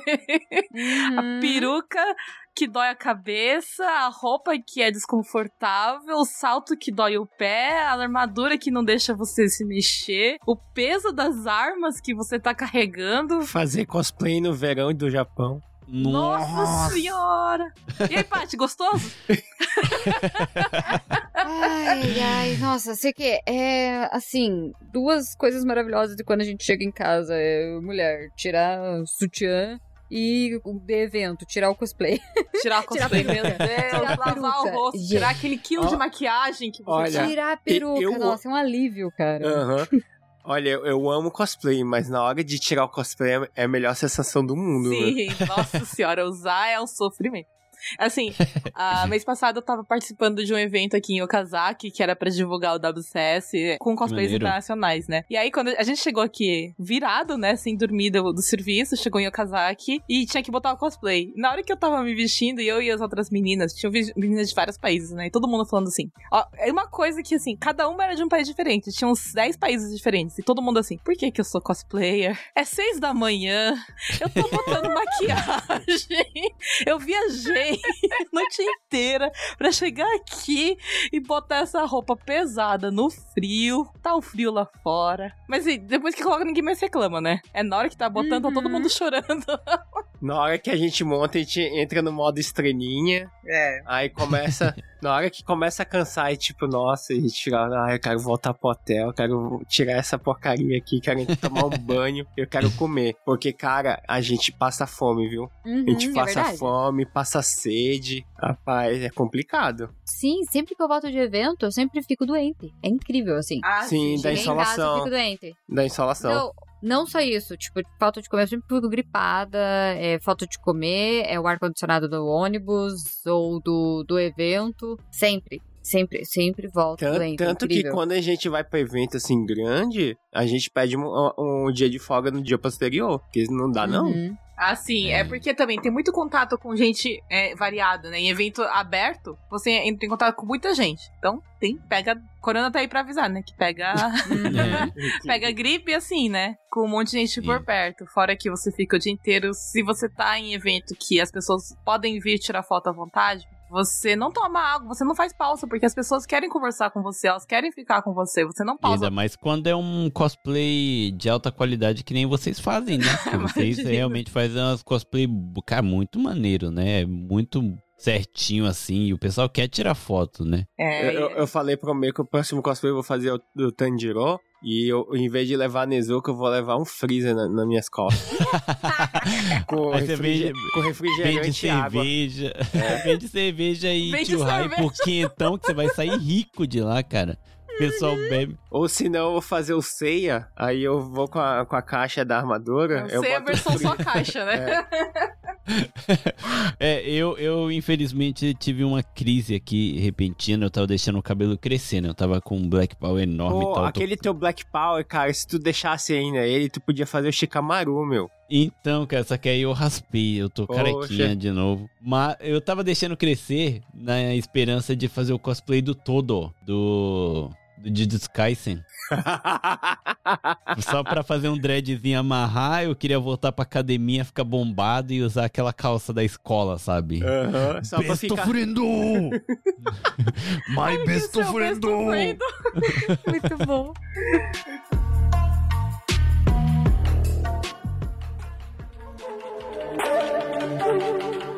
Uhum. A peruca que dói a cabeça, a roupa que é desconfortável, o salto que dói o pé, a armadura que não deixa você se mexer, o peso das armas que você tá carregando. Fazer cosplay no verão do Japão. Nossa senhora! E aí, Paty, gostoso? Ai, ai, nossa, sei que é assim, duas coisas maravilhosas de quando a gente chega em casa. É, mulher, tirar o sutiã e o de evento, tirar o cosplay. Tirar o cosplay, meu Deus. Tirar lavar o rosto, Gente. tirar aquele quilo Ó, de maquiagem que você olha, tirar a peruca, eu- nossa, é um alívio, cara. Aham. Olha, eu, amo cosplay, mas na hora de tirar o cosplay é- é a melhor sensação do mundo. né? Sim, nossa senhora, usar é um sofrimento. Assim, a mês passado eu tava participando de um evento aqui em Okazaki, que era pra divulgar o WCS com cosplays Maneiro. internacionais, né? E aí, quando a gente chegou aqui virado, né, sem dormir do, do serviço, chegou em Okazaki e tinha que botar o cosplay. Na hora que eu tava me vestindo, e eu e as outras meninas, tinham meninas de vários países, né? E todo mundo falando assim. Ó, é uma coisa que, assim, cada uma era de um país diferente. Tinha uns 10 países diferentes. E todo mundo assim, por que que eu sou cosplayer? É seis da manhã, eu tô botando maquiagem. Eu viajei a noite inteira pra chegar aqui e botar essa roupa pesada no frio. Tá o frio lá fora. Mas e, depois que coloca, ninguém mais reclama, né? É na hora que tá botando, tá todo Uhum. mundo chorando. Na hora que a gente monta, a gente entra no modo estrelinha. É. Aí começa. Na hora que começa a cansar, e tipo, nossa, a gente tira. Ah, eu quero voltar pro hotel, eu quero tirar essa porcaria aqui, quero tomar um banho, eu quero comer. Porque, cara, a gente passa fome, viu? Uhum, A gente é passa verdade. fome, passa sede. Rapaz, é complicado. Sim, sempre que eu volto de evento, eu sempre fico doente. É incrível, assim. Ah, Sim, da Cheguei em casa, eu insolação. fico doente. Da insolação. Não, não só isso, tipo, falta de comer, eu sempre fico gripada, é falta de comer, é o ar-condicionado do ônibus ou do, do evento. Sempre, sempre, sempre volto Tan- doente. Tanto que quando a gente vai pra evento assim grande, a gente pede um, um dia de folga no dia posterior. Porque não dá, não. Uhum. Ah, sim. É. porque também tem muito contato com gente é, variada, né? Em evento aberto, você entra em contato com muita gente. Então, tem, pega. Corona tá aí pra avisar, né? Que pega. É. pega gripe assim, né? Com um monte de gente por perto. Fora que você fica o dia inteiro. Se você tá em evento que as pessoas podem vir tirar foto à vontade, você não toma água, você não faz pausa, porque as pessoas querem conversar com você, elas querem ficar com você, você não E pausa. Ainda mais quando é um cosplay de alta qualidade que nem vocês fazem, né? Porque vocês realmente fazem umas cosplay, cara, muito maneiro, né? Muito certinho assim. E o pessoal quer tirar foto, né? É, Eu, eu, eu falei pro meu que o próximo cosplay eu vou fazer o do Tanjiro. E eu, em vez de levar a Nezuko, eu vou levar um freezer na, nas minhas costas. com, Aí você refrige- vende- com Vende refrigerante e água. cerveja. Vende cerveja e Vende tio Rai por quentão que você vai sair rico de lá, cara. O pessoal bebe. Ou se não, eu vou fazer o ceia. Aí eu vou com a, com a caixa da armadura. boto o versão só caixa, né? É, eu, eu infelizmente tive uma crise aqui repentina. Eu tava deixando o cabelo crescer, né? Eu tava com um black power enorme Pô, e tal. tô- aquele teu Black Power, cara, se tu deixasse ainda ele, tu podia fazer o Shikamaru, meu. Então, cara, só que aí eu raspei, eu tô Poxa. carequinha de novo. Mas eu tava deixando crescer na esperança de fazer o cosplay do Todo, do. Do Jujutsu Kaisen. Só pra fazer um dreadzinho amarrar, eu queria voltar pra academia, ficar bombado e usar aquela calça da escola, sabe? Aham, Só pra Best ficar... friend! My best Seu friend! best friend. Muito bom.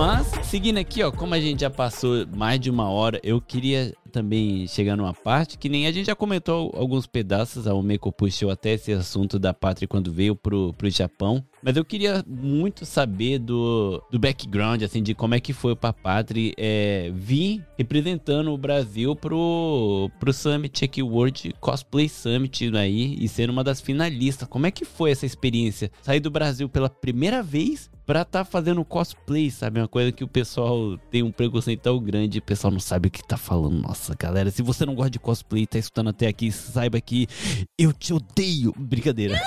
Mas, seguindo aqui, ó, como a gente já passou mais de uma hora, eu queria também chegar numa parte que nem a gente já comentou alguns pedaços, a Omeko puxou até esse assunto da pátria quando veio pro, pro Japão. Mas eu queria muito saber do, do background, assim, de como é que foi pra pátria é, vir representando o Brasil pro, pro Summit aqui, World Cosplay Summit aí, e ser uma das finalistas. Como é que foi essa experiência? Sair do Brasil pela primeira vez pra tá fazendo cosplay, sabe? Uma coisa que o pessoal tem um preconceito tão grande, o pessoal não sabe o que tá falando. Nossa, galera, se você não gosta de cosplay e tá escutando até aqui, saiba que eu te odeio. Brincadeira.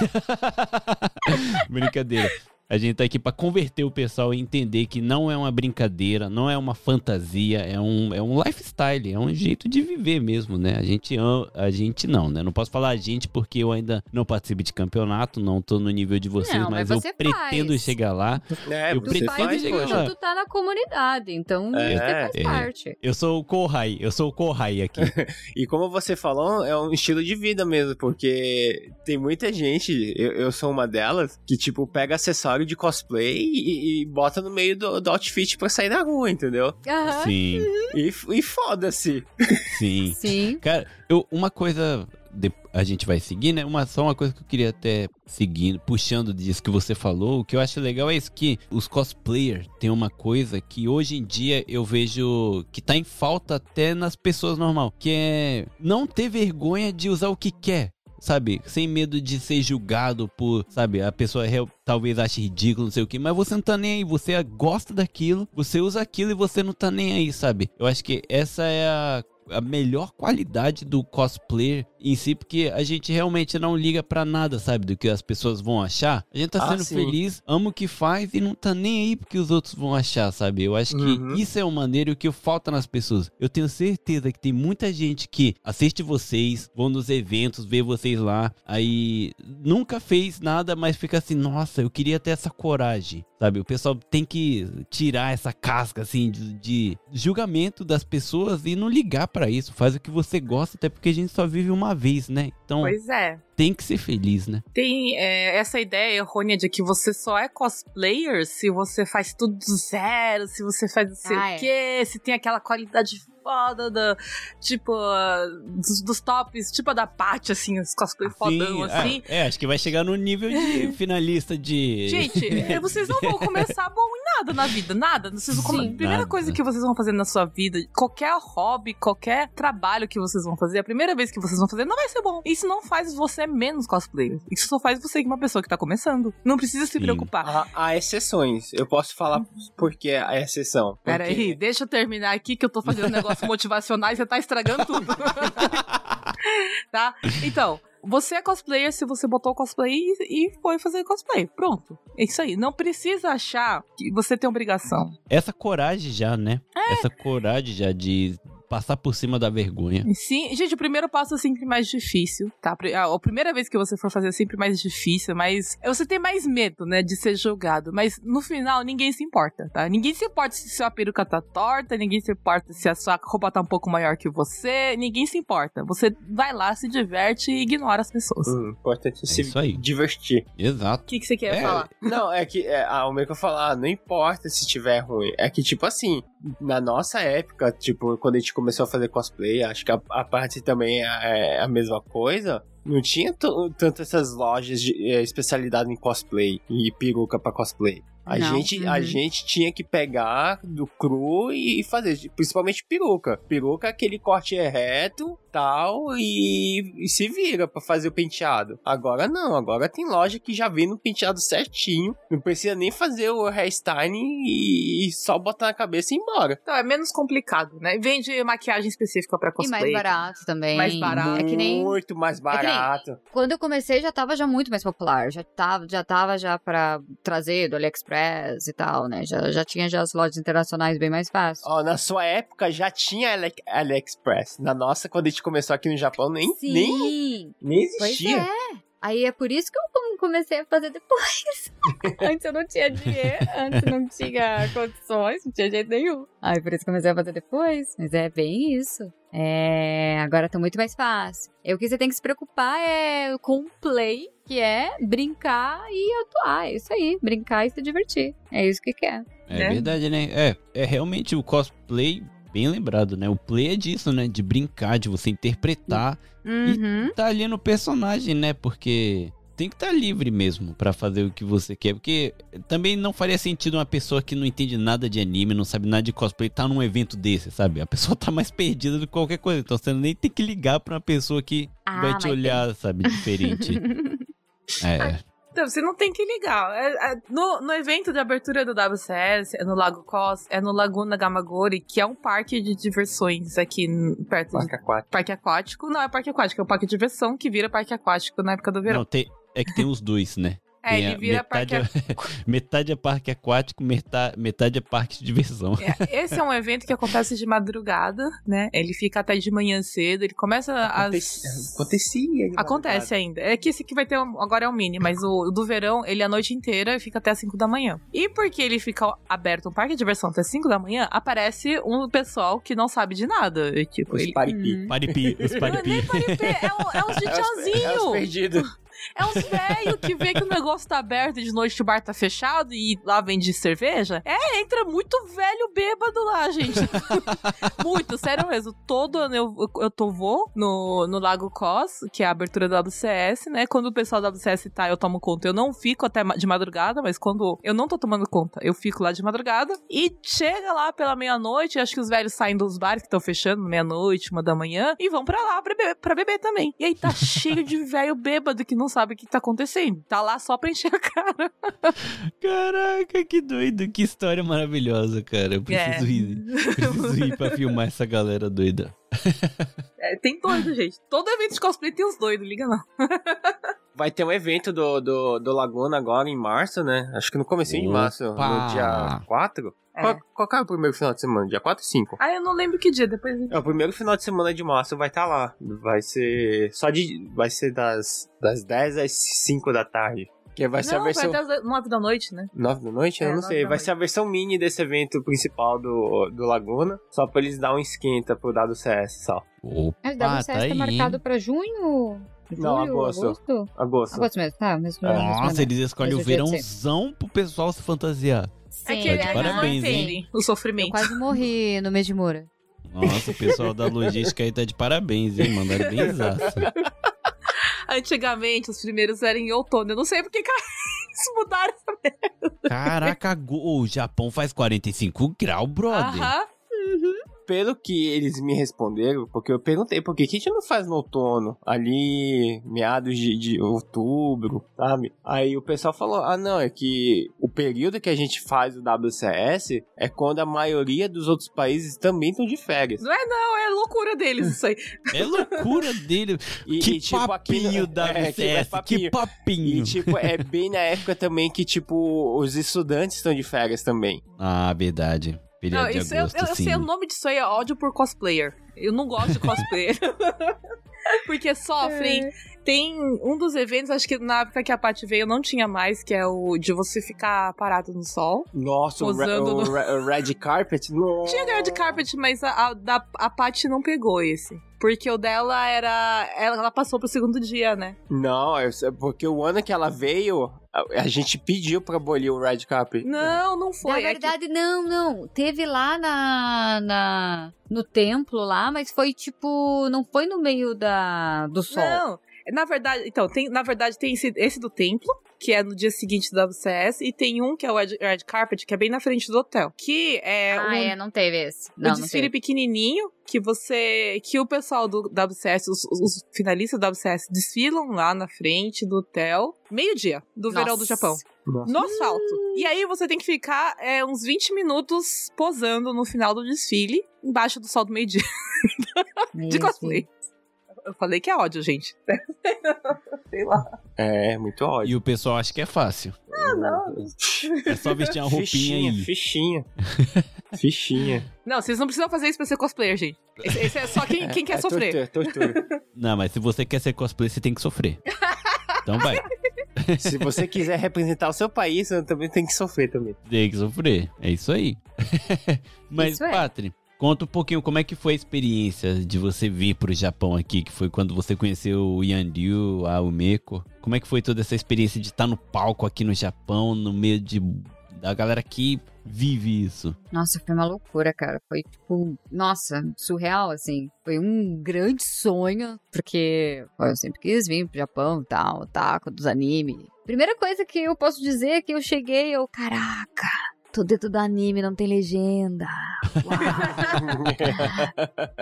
Brincadeira. A gente tá aqui pra converter o pessoal e entender que não é uma brincadeira, não é uma fantasia, é um, é um lifestyle, é um jeito de viver mesmo, né? A gente, a gente não, né? Não posso falar a gente porque eu ainda não participo de campeonato, não tô no nível de vocês, Não, mas, mas eu você pretendo faz. chegar lá. É, Eu você pretendo faz, chegar lá. Tu tá na comunidade, então É, você faz é. parte. Eu sou o Kohai, eu sou o Kohai aqui. E como você falou, é um estilo de vida mesmo, porque tem muita gente, eu, eu sou uma delas, que tipo, pega acessórios de cosplay e, e bota no meio do, do outfit pra sair na rua, entendeu? Aham. Sim, E, e foda-se. sim. Sim. Cara, eu, uma coisa. de- a gente vai seguir, né? Uma, só uma coisa que eu queria até seguindo, puxando disso que você falou. O que eu acho legal é isso: que os cosplayers têm uma coisa que hoje em dia eu vejo que tá em falta até nas pessoas normal, que é não ter vergonha de usar o que quer. Sabe, sem medo de ser julgado por, sabe, a pessoa talvez ache ridículo, não sei o que, mas você não tá nem aí, você gosta daquilo, você usa aquilo e você não tá nem aí, sabe? Eu acho que essa é a a melhor qualidade do cosplayer em si, porque a gente realmente não liga pra nada, sabe? Do que as pessoas vão achar. A gente tá Ah, sendo sim. feliz, ama o que faz e não tá nem aí porque os outros vão achar, sabe? Eu acho que Uhum. isso é o maneiro que falta nas pessoas. Eu tenho certeza que tem muita gente que assiste vocês, vão nos eventos, vê vocês lá, aí nunca fez nada, mas fica assim, nossa, eu queria ter essa coragem, sabe? O pessoal tem que tirar essa casca, assim, de, de julgamento das pessoas e não ligar pra isso. Faz o que você gosta, até porque a gente só vive uma vez, né? Então Pois é. Tem que ser feliz, né? Tem é, essa ideia errônea de que você só é cosplayer se você faz tudo do zero, se você faz não sei Ah, o é. quê, se tem aquela qualidade foda da, tipo, dos, dos tops, tipo a da Paty, assim, os cosplay fodão, Sim, assim. É, é, acho que vai chegar no nível de finalista de. Gente, é, vocês não vão começar bom em nada na vida, nada. Vocês vão come- Sim. primeira Nada. coisa que vocês vão fazer na sua vida, qualquer hobby, qualquer trabalho que vocês vão fazer, a primeira vez que vocês vão fazer não vai ser bom. Isso não faz você menos cosplayer. Isso só faz você uma pessoa que tá começando. Não precisa se Sim. preocupar. Há, há exceções. Eu posso falar por que a exceção. Pera Porque- aí, deixa eu terminar aqui que eu tô fazendo um negócio motivacional e você tá estragando tudo. tá? Então, você é cosplayer se você botou cosplay e e foi fazer cosplay. Pronto. É isso aí. Não precisa achar que você tem obrigação. Essa coragem já, né? É. Essa coragem já de passar por cima da vergonha. Sim, gente, o primeiro passo é sempre mais difícil, tá? A primeira vez que você for fazer é sempre mais difícil, mas você tem mais medo, né, de ser julgado. Mas no final, ninguém se importa, tá? Ninguém se importa se sua peruca tá torta, ninguém se importa se a sua roupa tá um pouco maior que você, ninguém se importa. Você vai lá, se diverte e ignora as pessoas. O Hum, importante é se isso aí. divertir. Exato. que, que você quer É, falar? Não, é que é, ah, o meio que eu falar, não importa se tiver ruim. É que, tipo assim, na nossa época, tipo, quando a gente começou a fazer cosplay, acho que a, a parte também é a mesma coisa. Não tinha tanto essas lojas de é, especialidade em cosplay e peruca pra cosplay. A Não. gente, a Uhum. gente tinha que pegar do cru e fazer, principalmente peruca. Peruca, aquele corte é reto, tal, e, e se vira pra fazer o penteado. Agora não, agora tem loja que já vem no penteado certinho, não precisa nem fazer o hairstyling e, e só botar na cabeça e ir embora. Então, é menos complicado, né? Vende maquiagem específica pra E cosplay. mais barato também. Mais barato. É que nem Muito mais que nem- barato. quando eu comecei já tava já muito mais popular, já tava já tava já para trazer do AliExpress e tal, né? Já, já tinha já as lojas internacionais bem mais fácil. Ó, na sua época já tinha Ale AliExpress. Na nossa, quando a gente começou aqui no Japão, nem, nem, Sim. nem Pois existia. é. Aí é por isso que eu com- comecei a fazer depois. antes eu não tinha dinheiro, antes não tinha condições, não tinha jeito nenhum. Aí por isso que eu comecei a fazer depois. Mas é bem isso. É, agora tá muito mais fácil. E o que você tem que se preocupar é com o play, que é brincar e atuar. É isso aí, brincar e se divertir. É isso que quer. É Né? verdade, né? É, é realmente o cosplay bem lembrado, né? O play é disso, né? De brincar, de você interpretar Uhum. tá ali no personagem, né? Porque tem que estar livre mesmo pra fazer o que você quer. Porque também não faria sentido uma pessoa que não entende nada de anime, não sabe nada de cosplay, tá num evento desse, sabe? A pessoa tá mais perdida do que qualquer coisa. Então você nem tem que ligar pra uma pessoa que Ah, vai te olhar, sabe? Diferente. É. Então, você não tem que ligar. É- é- no, no evento de abertura do WCS, é no Lago Cos, é no Laguna Gamagori, que é um parque de diversões aqui perto de Marca 4. parque aquático. Não é parque aquático, é um parque de diversão que vira parque aquático na época do verão. Não, tem, é que tem os dois, né? É, ele vira parque metade, é, metade é parque aquático, metade, metade é parque de diversão. É, esse é um evento que acontece de madrugada, né? Ele fica até de manhã cedo, ele começa às... Acontecia. Acontece ainda. É que esse aqui vai ter. um- agora é o mini, mas o, o do verão, ele é a noite inteira e fica até as 5 da manhã. E porque ele fica aberto, um parque de diversão até 5 da manhã, aparece um pessoal que não sabe de nada. E, tipo, Os ele. paripi. Uhum. Paripi, os Não é paripi. nem paripi, é, um- é uns de É os- é os perdidos. É uns velhos que vê que o negócio tá aberto e de noite o bar tá fechado e lá vende cerveja. É, entra muito velho bêbado lá, gente. muito, sério mesmo. Todo ano eu, eu tô vou no, no Lago Cos, que é a abertura do WCS, né? Quando o pessoal do WCS tá, eu tomo conta. Eu não fico até de madrugada, mas quando eu não tô tomando conta, eu fico lá de madrugada. E chega lá pela meia-noite, acho que os velhos saem dos bares que estão fechando, meia-noite, uma da manhã, e vão pra lá pra beber, pra beber também. E aí tá cheio de velho bêbado que não sabe o que tá acontecendo. Tá lá só pra encher a cara. Caraca, que doido. Que história maravilhosa, cara. Eu preciso É. ir. Preciso ir pra filmar essa galera doida. É, tem doido, gente. Todo evento de cosplay tem os doidos, liga não. Vai ter um evento do, do, do Laguna agora em março, né? Acho que no comecinho de março, no dia 4. É. Qual, qual que é o primeiro final de semana? Dia 4 ou 5? Ah, eu não lembro que dia, depois. É, o primeiro final de semana de março vai estar lá. Vai ser. Só de. Vai ser das, das 10 às 5 da tarde. Que vai ser não, a versão. vai até as 9 da noite, né? 9 da noite? É, eu não sei. Vai noite. ser a versão mini desse evento principal do, do Laguna. Só pra eles dar um esquenta pro WCS só. Opa, Mas o tá WCS aí. tá marcado pra junho? Julho, Não, agosto. agosto? Agosto. Agosto mesmo, tá? Mesmo, É. mesmo, Nossa, mesmo. eles escolhem o verãozão pro pessoal se fantasiar. Sim, é que eles aham. parabéns, hein? o Eu sofrimento. quase morri no mês de Moura. Nossa, o pessoal da logística aí tá de parabéns, hein? Mandaram bem exato. Antigamente, os primeiros eram em outono. Eu não sei porque eles mudaram essa Caraca, go- o Japão faz 45 graus, brother. Aham. Pelo que eles me responderam, porque eu perguntei por que que a gente não faz no outono, ali meados de, de outubro, sabe? Aí o pessoal falou: ah, não, é que o período que a gente faz o WCS é quando a maioria dos outros países também estão de férias. Não é, não, é loucura deles isso aí. É loucura dele. E, que e, tipo, aqui papinho da é, que é WCS, que papinho. papinho. E, tipo, é bem na época também que, tipo, os estudantes estão de férias também. Ah, verdade. Não, de isso eu, agosto, eu, eu sim. sei o nome disso aí é ódio por cosplayer. Eu não gosto de cosplayer. Porque sofrem. Tem um dos eventos, acho que na época que a Paty veio não tinha mais, que é o de você ficar parado no sol. Nossa, o, re- o, no- re- o Red Carpet. Nossa. Tinha Red Carpet, mas a, a, da, a Paty não pegou esse. Porque o dela era. Ela, ela passou pro segundo dia, né? Não, é é porque o ano que ela veio, a, gente pediu pra abolir o Red Carpet. Não, não foi. Na É que- verdade, não, não. Teve lá na, na no templo lá, mas foi tipo, não foi no meio da do sol. Não. Na verdade, então, tem, na verdade, tem esse, esse do templo, que é no dia seguinte do WCS, e tem um que é o Red, Red Carpet, que é bem na frente do hotel. Que é ah, um, é, não teve esse. um Não, não desfile teve. pequenininho, que você. que o pessoal do WCS, os, os finalistas do WCS, desfilam lá na frente do hotel, meio-dia do verão do Nossa. Japão. Nossa. No asfalto. E aí você tem que ficar é, uns 20 minutos posando no final do desfile, embaixo do sol do meio-dia, de cosplay. Eu falei que é ódio, gente. Sei lá. É, muito ódio. E o pessoal acha que é fácil. Ah, não. É só vestir uma roupinha fichinha, aí. fichinha. fichinha. Não, vocês não precisam fazer isso pra ser cosplayer, gente. Esse, esse é só quem, quem quer é sofrer. Tortura, tortura. Não, mas se você quer ser cosplay, você tem que sofrer. Então vai, Se você quiser representar o seu país, você também tem que sofrer também. tem que sofrer. É isso aí. mas, Isso é. Patri, conta um pouquinho como é que foi a experiência de você vir pro Japão aqui, que foi quando você conheceu o Yanryu, a Umeko. Como é que foi toda essa experiência de estar no palco aqui no Japão, no meio de da galera que vive isso? Nossa, foi uma loucura, cara. Foi tipo, nossa, surreal, assim. Foi um grande sonho, porque eu sempre quis vir pro Japão e tal, taco dos anime. Primeira coisa que eu posso dizer é que eu cheguei, eu, caraca, tô dentro do anime, não tem legenda.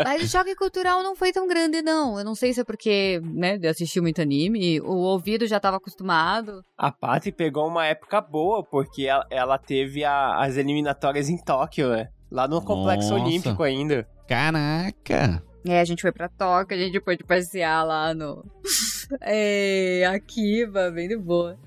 Mas o choque cultural não foi tão grande, não. Eu não sei se é porque, né, eu assisti muito anime, o ouvido já tava acostumado. A Patty pegou uma época boa, porque ela, ela teve a- as eliminatórias em Tóquio, né? Lá no Complexo Nossa. Olímpico ainda. Caraca! É, a gente foi pra Tóquio, a gente pôde passear lá no. É, Akiba, bem de boa.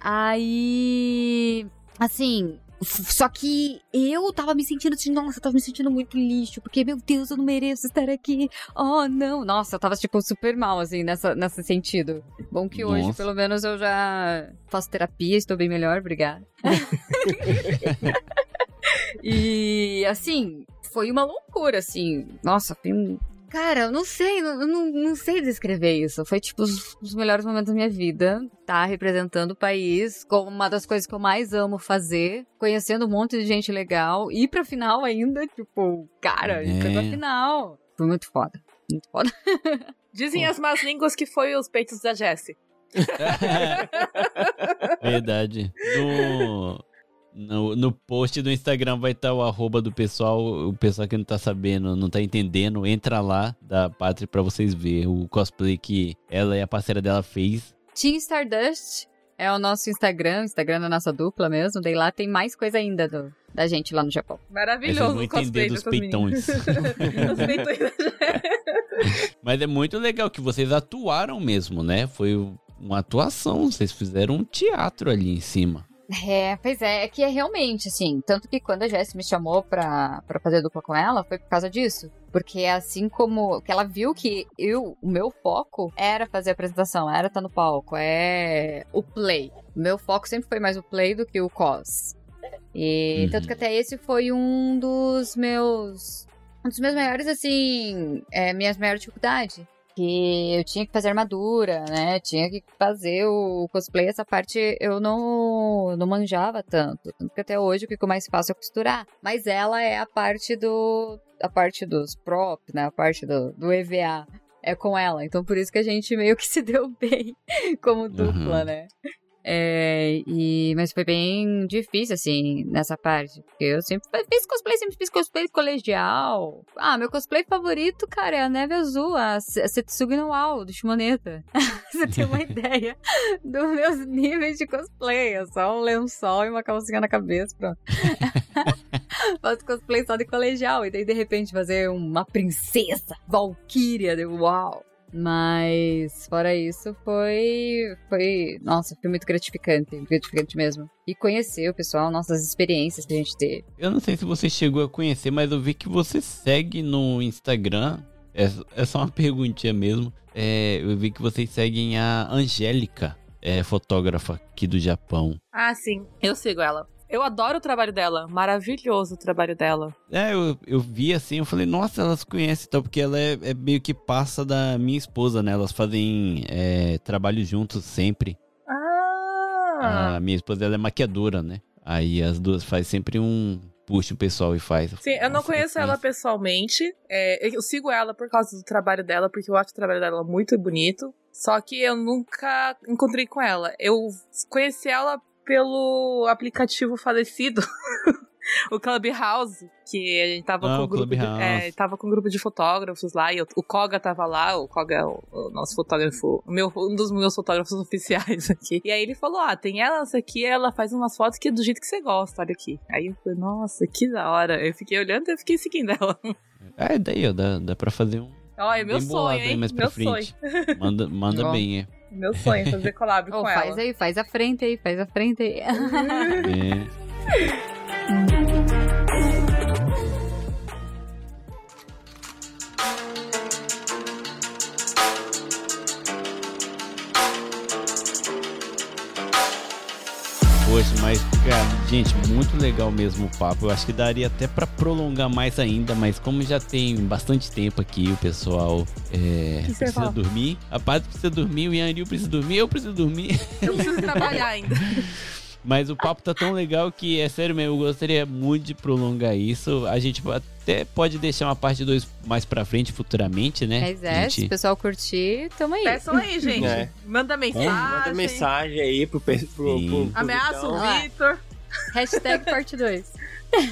Aí. Assim. Só que eu tava me sentindo assim, nossa, eu tava me sentindo muito lixo, porque, meu Deus, eu não mereço estar aqui. Oh, não. Nossa, eu tava, tipo, super mal, assim, nessa, nesse sentido. Bom que hoje, Nossa. pelo menos, eu já faço terapia, estou bem melhor, obrigada. e, assim, foi uma loucura, assim. Nossa, foi um. Cara, eu não sei, eu não, não sei descrever isso. Foi, tipo, os, os melhores momentos da minha vida. Tá representando o país como uma das coisas que eu mais amo fazer. Conhecendo um monte de gente legal. Ir pra final ainda, tipo, cara, ir pra É. final. Foi muito foda. Muito foda. Dizem as más línguas que foi os peitos da Jessie. Verdade. No, no, no post do Instagram vai estar o arroba do pessoal. O pessoal que não tá sabendo, não tá entendendo, entra lá da Pátria pra vocês verem o cosplay que ela e a parceira dela fez. Team Stardust é o nosso Instagram, o Instagram da nossa dupla mesmo. Daí lá tem mais coisa ainda do, da gente lá no Japão. Maravilhoso vão entender dos peitões. Mas é muito legal que vocês atuaram mesmo, né? Foi uma atuação, vocês fizeram um teatro ali em cima. É, pois é, é que é realmente, assim, tanto que quando a Jessie me chamou pra, pra fazer dupla com ela, foi por causa disso. Porque assim como que ela viu que eu, o meu foco era fazer a apresentação, era estar no palco, é o play. O meu foco sempre foi mais o play do que o cos. E Uhum. tanto que até esse foi um dos meus. Um dos meus maiores, assim. É, minhas maiores dificuldades. Que eu tinha que fazer armadura, né? Tinha que fazer o cosplay. Essa parte eu não, não manjava tanto. Tanto que até hoje o que eu mais faço é costurar. Mas ela é a parte do. A parte dos props, né? A parte do, do EVA. É com ela. Então por isso que a gente meio que se deu bem como dupla, Uhum. né? É, e, mas foi bem difícil, assim, nessa parte. Porque eu sempre fiz cosplay, sempre fiz cosplay colegial. Ah, meu cosplay favorito, cara, é a Neve Azul, a, Se- a Setsugi no Wall, do Shimoneta. Você tem uma ideia dos meus níveis de cosplay. É só um lençol e uma calcinha na cabeça, pronto. Faço cosplay só de colegial. E daí, de repente, fazer uma princesa, Valkyria, de uau. Mas, fora isso, foi. Foi. Nossa, foi muito gratificante. Gratificante mesmo. E conhecer o pessoal, nossas experiências que a gente teve. Eu não sei se você chegou a conhecer, mas eu vi que você segue no Instagram. É, é só uma perguntinha mesmo. É, eu vi que vocês seguem a Angélica, é, fotógrafa aqui do Japão. Ah, sim. Eu sigo ela. Eu adoro o trabalho dela. Maravilhoso o trabalho dela. É, eu, eu vi assim, eu falei, nossa, elas conhecem então, porque ela é, é meio que passa da minha esposa, né? Elas fazem é, trabalho juntos sempre. Ah! A minha esposa ela é maquiadora, né? Aí as duas faz sempre um. Puxa o pessoal e faz. Sim, eu não Nossa, conheço ela pessoalmente. É, eu sigo ela por causa do trabalho dela, porque eu acho o trabalho dela muito bonito. Só que eu nunca encontrei com ela. Eu conheci ela pelo aplicativo falecido, o Clubhouse, que a gente tava Ah, com o um grupo de, é, tava com um grupo de fotógrafos lá, e o, o Koga tava lá, o Koga é o, o nosso fotógrafo, o meu, um dos meus fotógrafos oficiais aqui. E aí ele falou: Ah, tem ela, essa aqui, ela faz umas fotos que é do jeito que você gosta, olha aqui. Aí eu falei, nossa, que da hora. Eu fiquei olhando e eu fiquei seguindo ela. É, daí, ó, dá, dá pra fazer um. Olha, meu bem bolado sonho, hein? mais Meu frente. sonho. Manda, manda bem, é. Meu sonho, fazer collab Ô, com faz ela. aí, faz a frente aí, faz a frente aí. É. Poxa, mas, cara, gente, muito legal mesmo o papo. Eu acho que daria até pra prolongar mais ainda, mas como já tem bastante tempo aqui, o pessoal é, precisa fala? dormir. A Paz precisa dormir, o Yanril precisa dormir, eu preciso dormir. Eu preciso trabalhar ainda. Mas o papo tá tão legal que, é sério mesmo, eu gostaria muito de prolongar isso. A gente até pode deixar uma parte 2 mais pra frente, futuramente, né? Mas é, se gente- o pessoal curtir, tamo aí. Peçam aí, gente. É. Manda mensagem. Manda mensagem aí pro, pro, pro, pro Ameaça o Victor. Hashtag parte 2.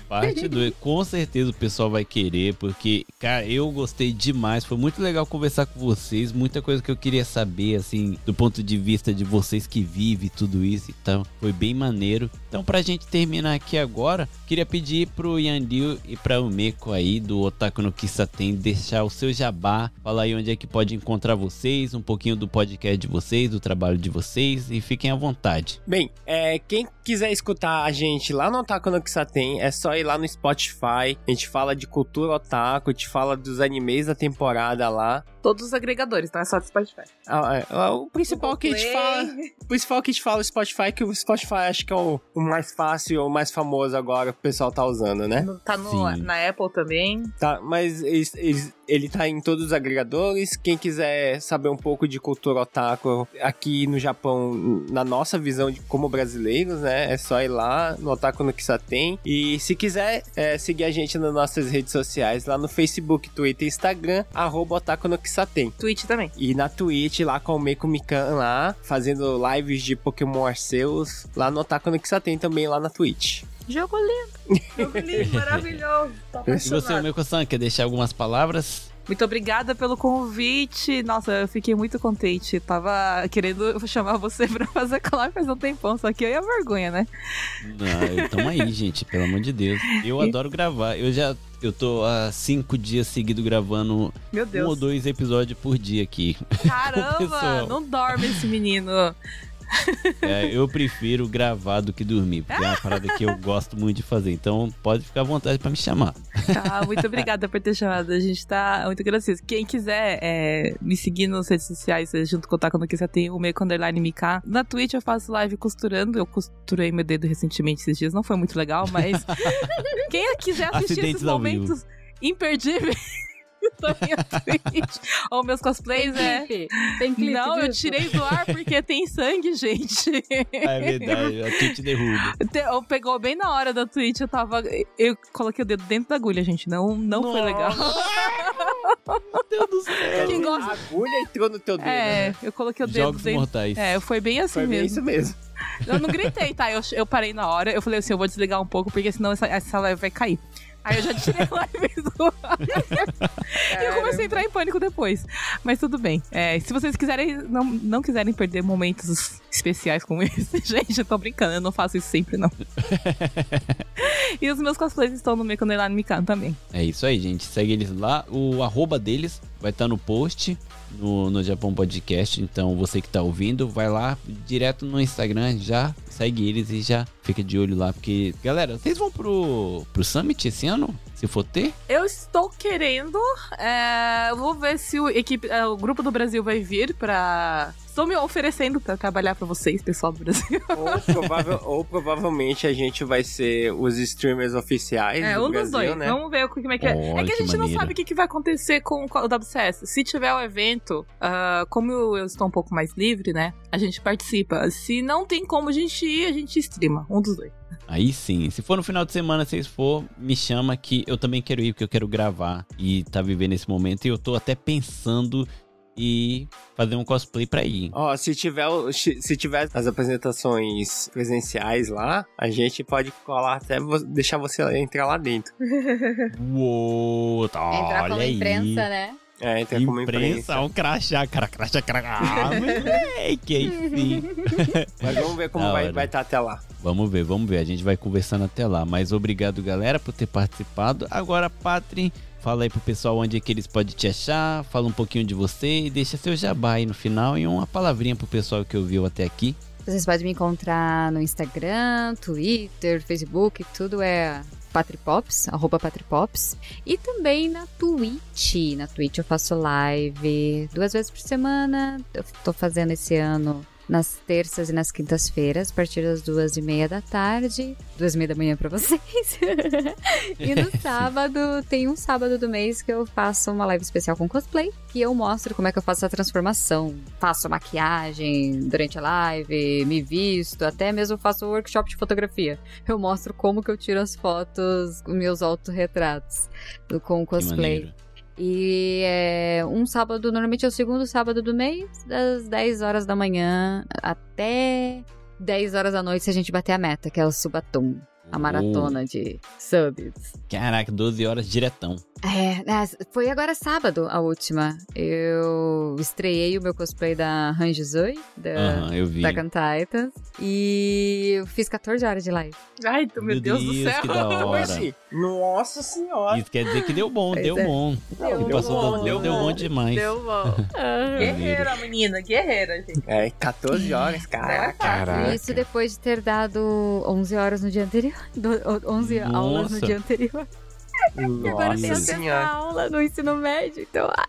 Parte 2, com certeza o pessoal vai querer, porque, cara, eu gostei demais. Foi muito legal conversar com vocês. Muita coisa que eu queria saber, assim, do ponto de vista de vocês que vivem tudo isso. Então, foi bem maneiro. Então, pra gente terminar aqui agora, queria pedir pro Yandil e pra Umeko aí do Otaku no Kisaten deixar o seu jabá. Falar aí onde é que pode encontrar vocês, um pouquinho do podcast de vocês, do trabalho de vocês e fiquem à vontade. Bem, é, quem quiser escutar a gente lá no Otaku no Kisaten, é só ir lá no Spotify. A gente fala de cultura otaku, a gente fala dos animes da temporada lá. Todos os agregadores, não é só do Spotify. Ah, é, ah, o principal que a gente fala. O principal que a gente fala é o Spotify, que o Spotify acho que é o, o mais fácil, o mais famoso agora que o pessoal tá usando, né? Tá no, na Apple também. Tá, mas eles- eles- ele tá em todos os agregadores. Quem quiser saber um pouco de cultura otaku aqui no Japão, na nossa visão de como brasileiros, né? É só ir lá no Otaku no Kisaten. E se quiser é, seguir a gente nas nossas redes sociais, lá no Facebook, Twitter e Instagram, arroba Otaku no Kisaten. Twitch também. E na Twitch, lá com o Meiko Mikan lá, fazendo lives de Pokémon Arceus, lá no Otaku no Kisaten também, lá na Twitch. Jogo lindo. Jogo lindo, maravilhoso. Tô E você. Meiko-san, quer deixar algumas palavras? Muito obrigada pelo convite. Nossa, eu fiquei muito contente. Tava querendo chamar você pra fazer collab faz um tempão, só que eu ia vergonha, né? Não, tamo aí, gente, pelo amor de Deus. Eu adoro gravar. Eu já. Eu tô há cinco dias seguidos gravando um ou dois episódios por dia aqui. Caramba, não dorme esse menino. É, eu prefiro gravar do que dormir, porque é uma parada que eu gosto muito de fazer. Então pode ficar à vontade pra me chamar. Tá, muito obrigada por ter chamado. A gente tá muito agradecido. Quem quiser é, me seguir nas redes sociais, junto com o Taco você tem o meio underline MK. Na Twitch eu faço live costurando. Eu costurei meu dedo recentemente esses dias. Não foi muito legal, mas quem quiser assistir Acidentes esses momentos imperdíveis da minha Twitch ou meus cosplays é. clipe. Tem clipe Não, eu disso? tirei do ar porque tem sangue, gente. É verdade, a Twitch derruba. Te- Eu pegou bem na hora da Twitch, eu tava. Eu coloquei o dedo dentro da agulha, gente. Não, não foi legal. Meu Deus do céu. Quem gosta- A agulha entrou no teu dedo. É, né? eu coloquei o dedo Jogos dentro. mortais. É, foi bem assim Foi bem mesmo. isso mesmo. Eu não gritei, tá? Eu, eu parei na hora, eu falei assim, eu vou desligar um pouco, porque senão essa, essa live vai cair. Aí eu já tirei a live do. E eu comecei a entrar em pânico depois. Mas tudo bem. É, se vocês quiserem, não, não quiserem perder momentos especiais como esse, gente, eu tô brincando, eu não faço isso sempre, não. e os meus cosplays estão no meu canal no Mikan também. É isso aí, gente. Segue eles lá. O arroba deles vai estar no post no, no Japão Podcast. Então você que tá ouvindo, vai lá direto no Instagram, já segue eles e já fica de olho lá. Porque, galera, vocês vão pro, pro Summit esse ano? Se for ter? Eu estou querendo. é, eu vou ver se o, equipe, é, o grupo do Brasil vai vir pra. Estou me oferecendo pra trabalhar pra vocês, pessoal do Brasil. Ou, provável- ou provavelmente a gente vai ser os streamers oficiais É, do um Brasil, dos dois. né? Vamos ver como é que é. Olha é que a que gente não maneiro. sabe o que, que vai acontecer com o WCS. Se tiver o evento, ah, como eu, eu estou um pouco mais livre, né? A gente participa. Se não tem como a gente ir, a gente streama. Um dos dois. Aí sim. Se for no final de semana, vocês for, me chama que eu também quero ir, porque eu quero gravar e tá vivendo esse momento. E eu tô até pensando em fazer um cosplay pra ir. Ó, se tiver, se tiver as apresentações presenciais lá, a gente pode colar até deixar você entrar lá dentro. Uou, tá, Entrar olha como aí. imprensa, né? É, entrar como Imprensa, imprensa. um crachá, cara, crachá, crachá. Ah, moleque, aí sim. Mas vamos ver como vai estar até lá. Vamos ver, vamos ver. A gente vai conversando até lá. Mas obrigado, galera, por ter participado. Agora, Patri, fala aí pro pessoal onde é que eles podem te achar. Fala um pouquinho de você e deixa seu jabá aí no final e uma palavrinha pro pessoal que ouviu até aqui. Vocês podem me encontrar no Instagram, Twitter, Facebook, tudo é Patripops, arroba Patripops. E também na Twitch. Na Twitch eu faço live duas vezes por semana. Eu tô fazendo esse ano nas terças e nas quintas-feiras, a partir das duas e meia da tarde. Duas e meia da manhã pra vocês. e no sábado, tem um sábado do mês que eu faço uma live especial com cosplay. Que eu mostro como é que eu faço a transformação. Faço maquiagem durante a live, me visto, até mesmo faço workshop de fotografia. Eu mostro como que eu tiro as fotos, os meus autorretratos do- com cosplay. E é um sábado, normalmente é o segundo sábado do mês, das 10 horas da manhã até 10 horas da noite se a gente bater a meta, que é o Subatum, a maratona de subs. Caraca, 12 horas diretão. É, né, foi agora sábado a última. Eu estreiei o meu cosplay da Hanjuzui, da, Aham, eu vi. da e eu fiz 14 horas de live. Ai, meu, Deus, do céu. que da hora. Nossa senhora. Isso quer dizer que deu bom, Pois deu é. bom. Deu Passou bom, do- deu deu bom. bom demais. Deu bom. guerreira, menina, guerreira, gente. É, 14 horas, caraca. Caraca. Isso depois de ter dado 11 horas no dia anterior. do- 11 aulas no Nossa. dia anterior. E agora tem Nossa acesso à aula no ensino médio, então ah,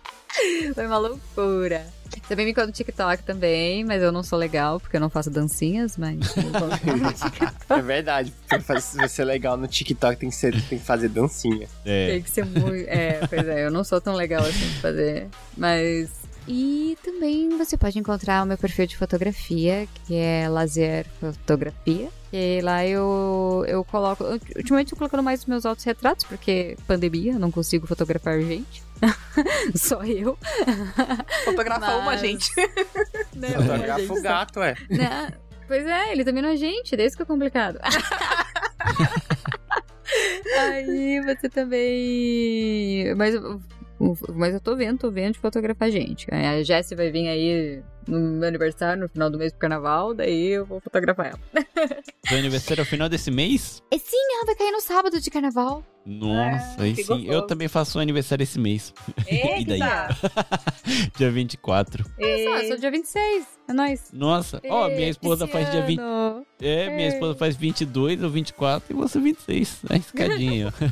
foi uma loucura. Também me encontro no TikTok também, mas eu não sou legal, porque eu não faço dancinhas, mas. É verdade. Pra fazer- ser legal no TikTok tem que, ser, tem que fazer dancinha. É. Tem que ser muito. É, pois é, eu não sou tão legal assim de fazer. Mas. E também você pode encontrar o meu perfil de fotografia, que é Lazer Fotografia. E lá eu, eu coloco. Ultimamente eu tô colocando mais os meus autorretratos, porque pandemia, não consigo fotografar gente. Só eu. Fotografar uma Mas- gente. Né, Fotografa gente, o gato, é. né? Pois é, ele também não é gente, daí isso que é complicado. Aí você também. Mas, mas eu tô vendo, tô vendo de fotografar gente. A Jessie vai vir aí no meu aniversário, no final do mês pro carnaval, daí eu vou fotografar ela. Seu aniversário é o final desse mês? E sim, ela vai cair no sábado de carnaval. Nossa, aí que sim. Eu gostoso. também faço aniversário esse mês. E daí? Dia 24. Olha só, eu sou dia 26. É nóis. Nossa, ó, minha esposa faz dia 20. ano. É, minha É. esposa faz 22 ou 24 e você 26. É escadinha.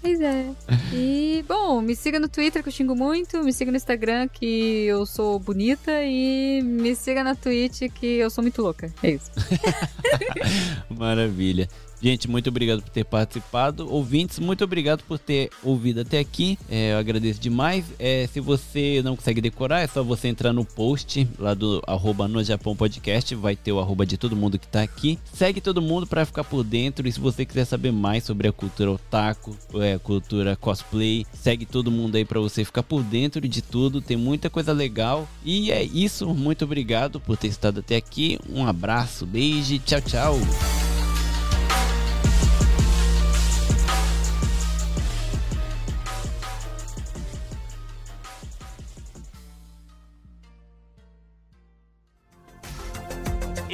Pois é. E, bom, me siga no Twitter que eu xingo muito, me siga no Instagram que eu sou bonita e me siga na Twitch que eu sou muito louca. É isso. Maravilha. Gente, muito obrigado por ter participado. Ouvintes, muito obrigado por ter ouvido até aqui. É, eu agradeço demais. É, se você não consegue decorar, é só você entrar no post lá do arroba no Japão Podcast. Vai ter o arroba de todo mundo que tá aqui. Segue todo mundo para ficar por dentro. E se você quiser saber mais sobre a cultura otaku, é, cultura cosplay, segue todo mundo aí para você ficar por dentro de tudo. Tem muita coisa legal. E é isso. Muito obrigado por ter estado até aqui. Um abraço, beijo, tchau, tchau.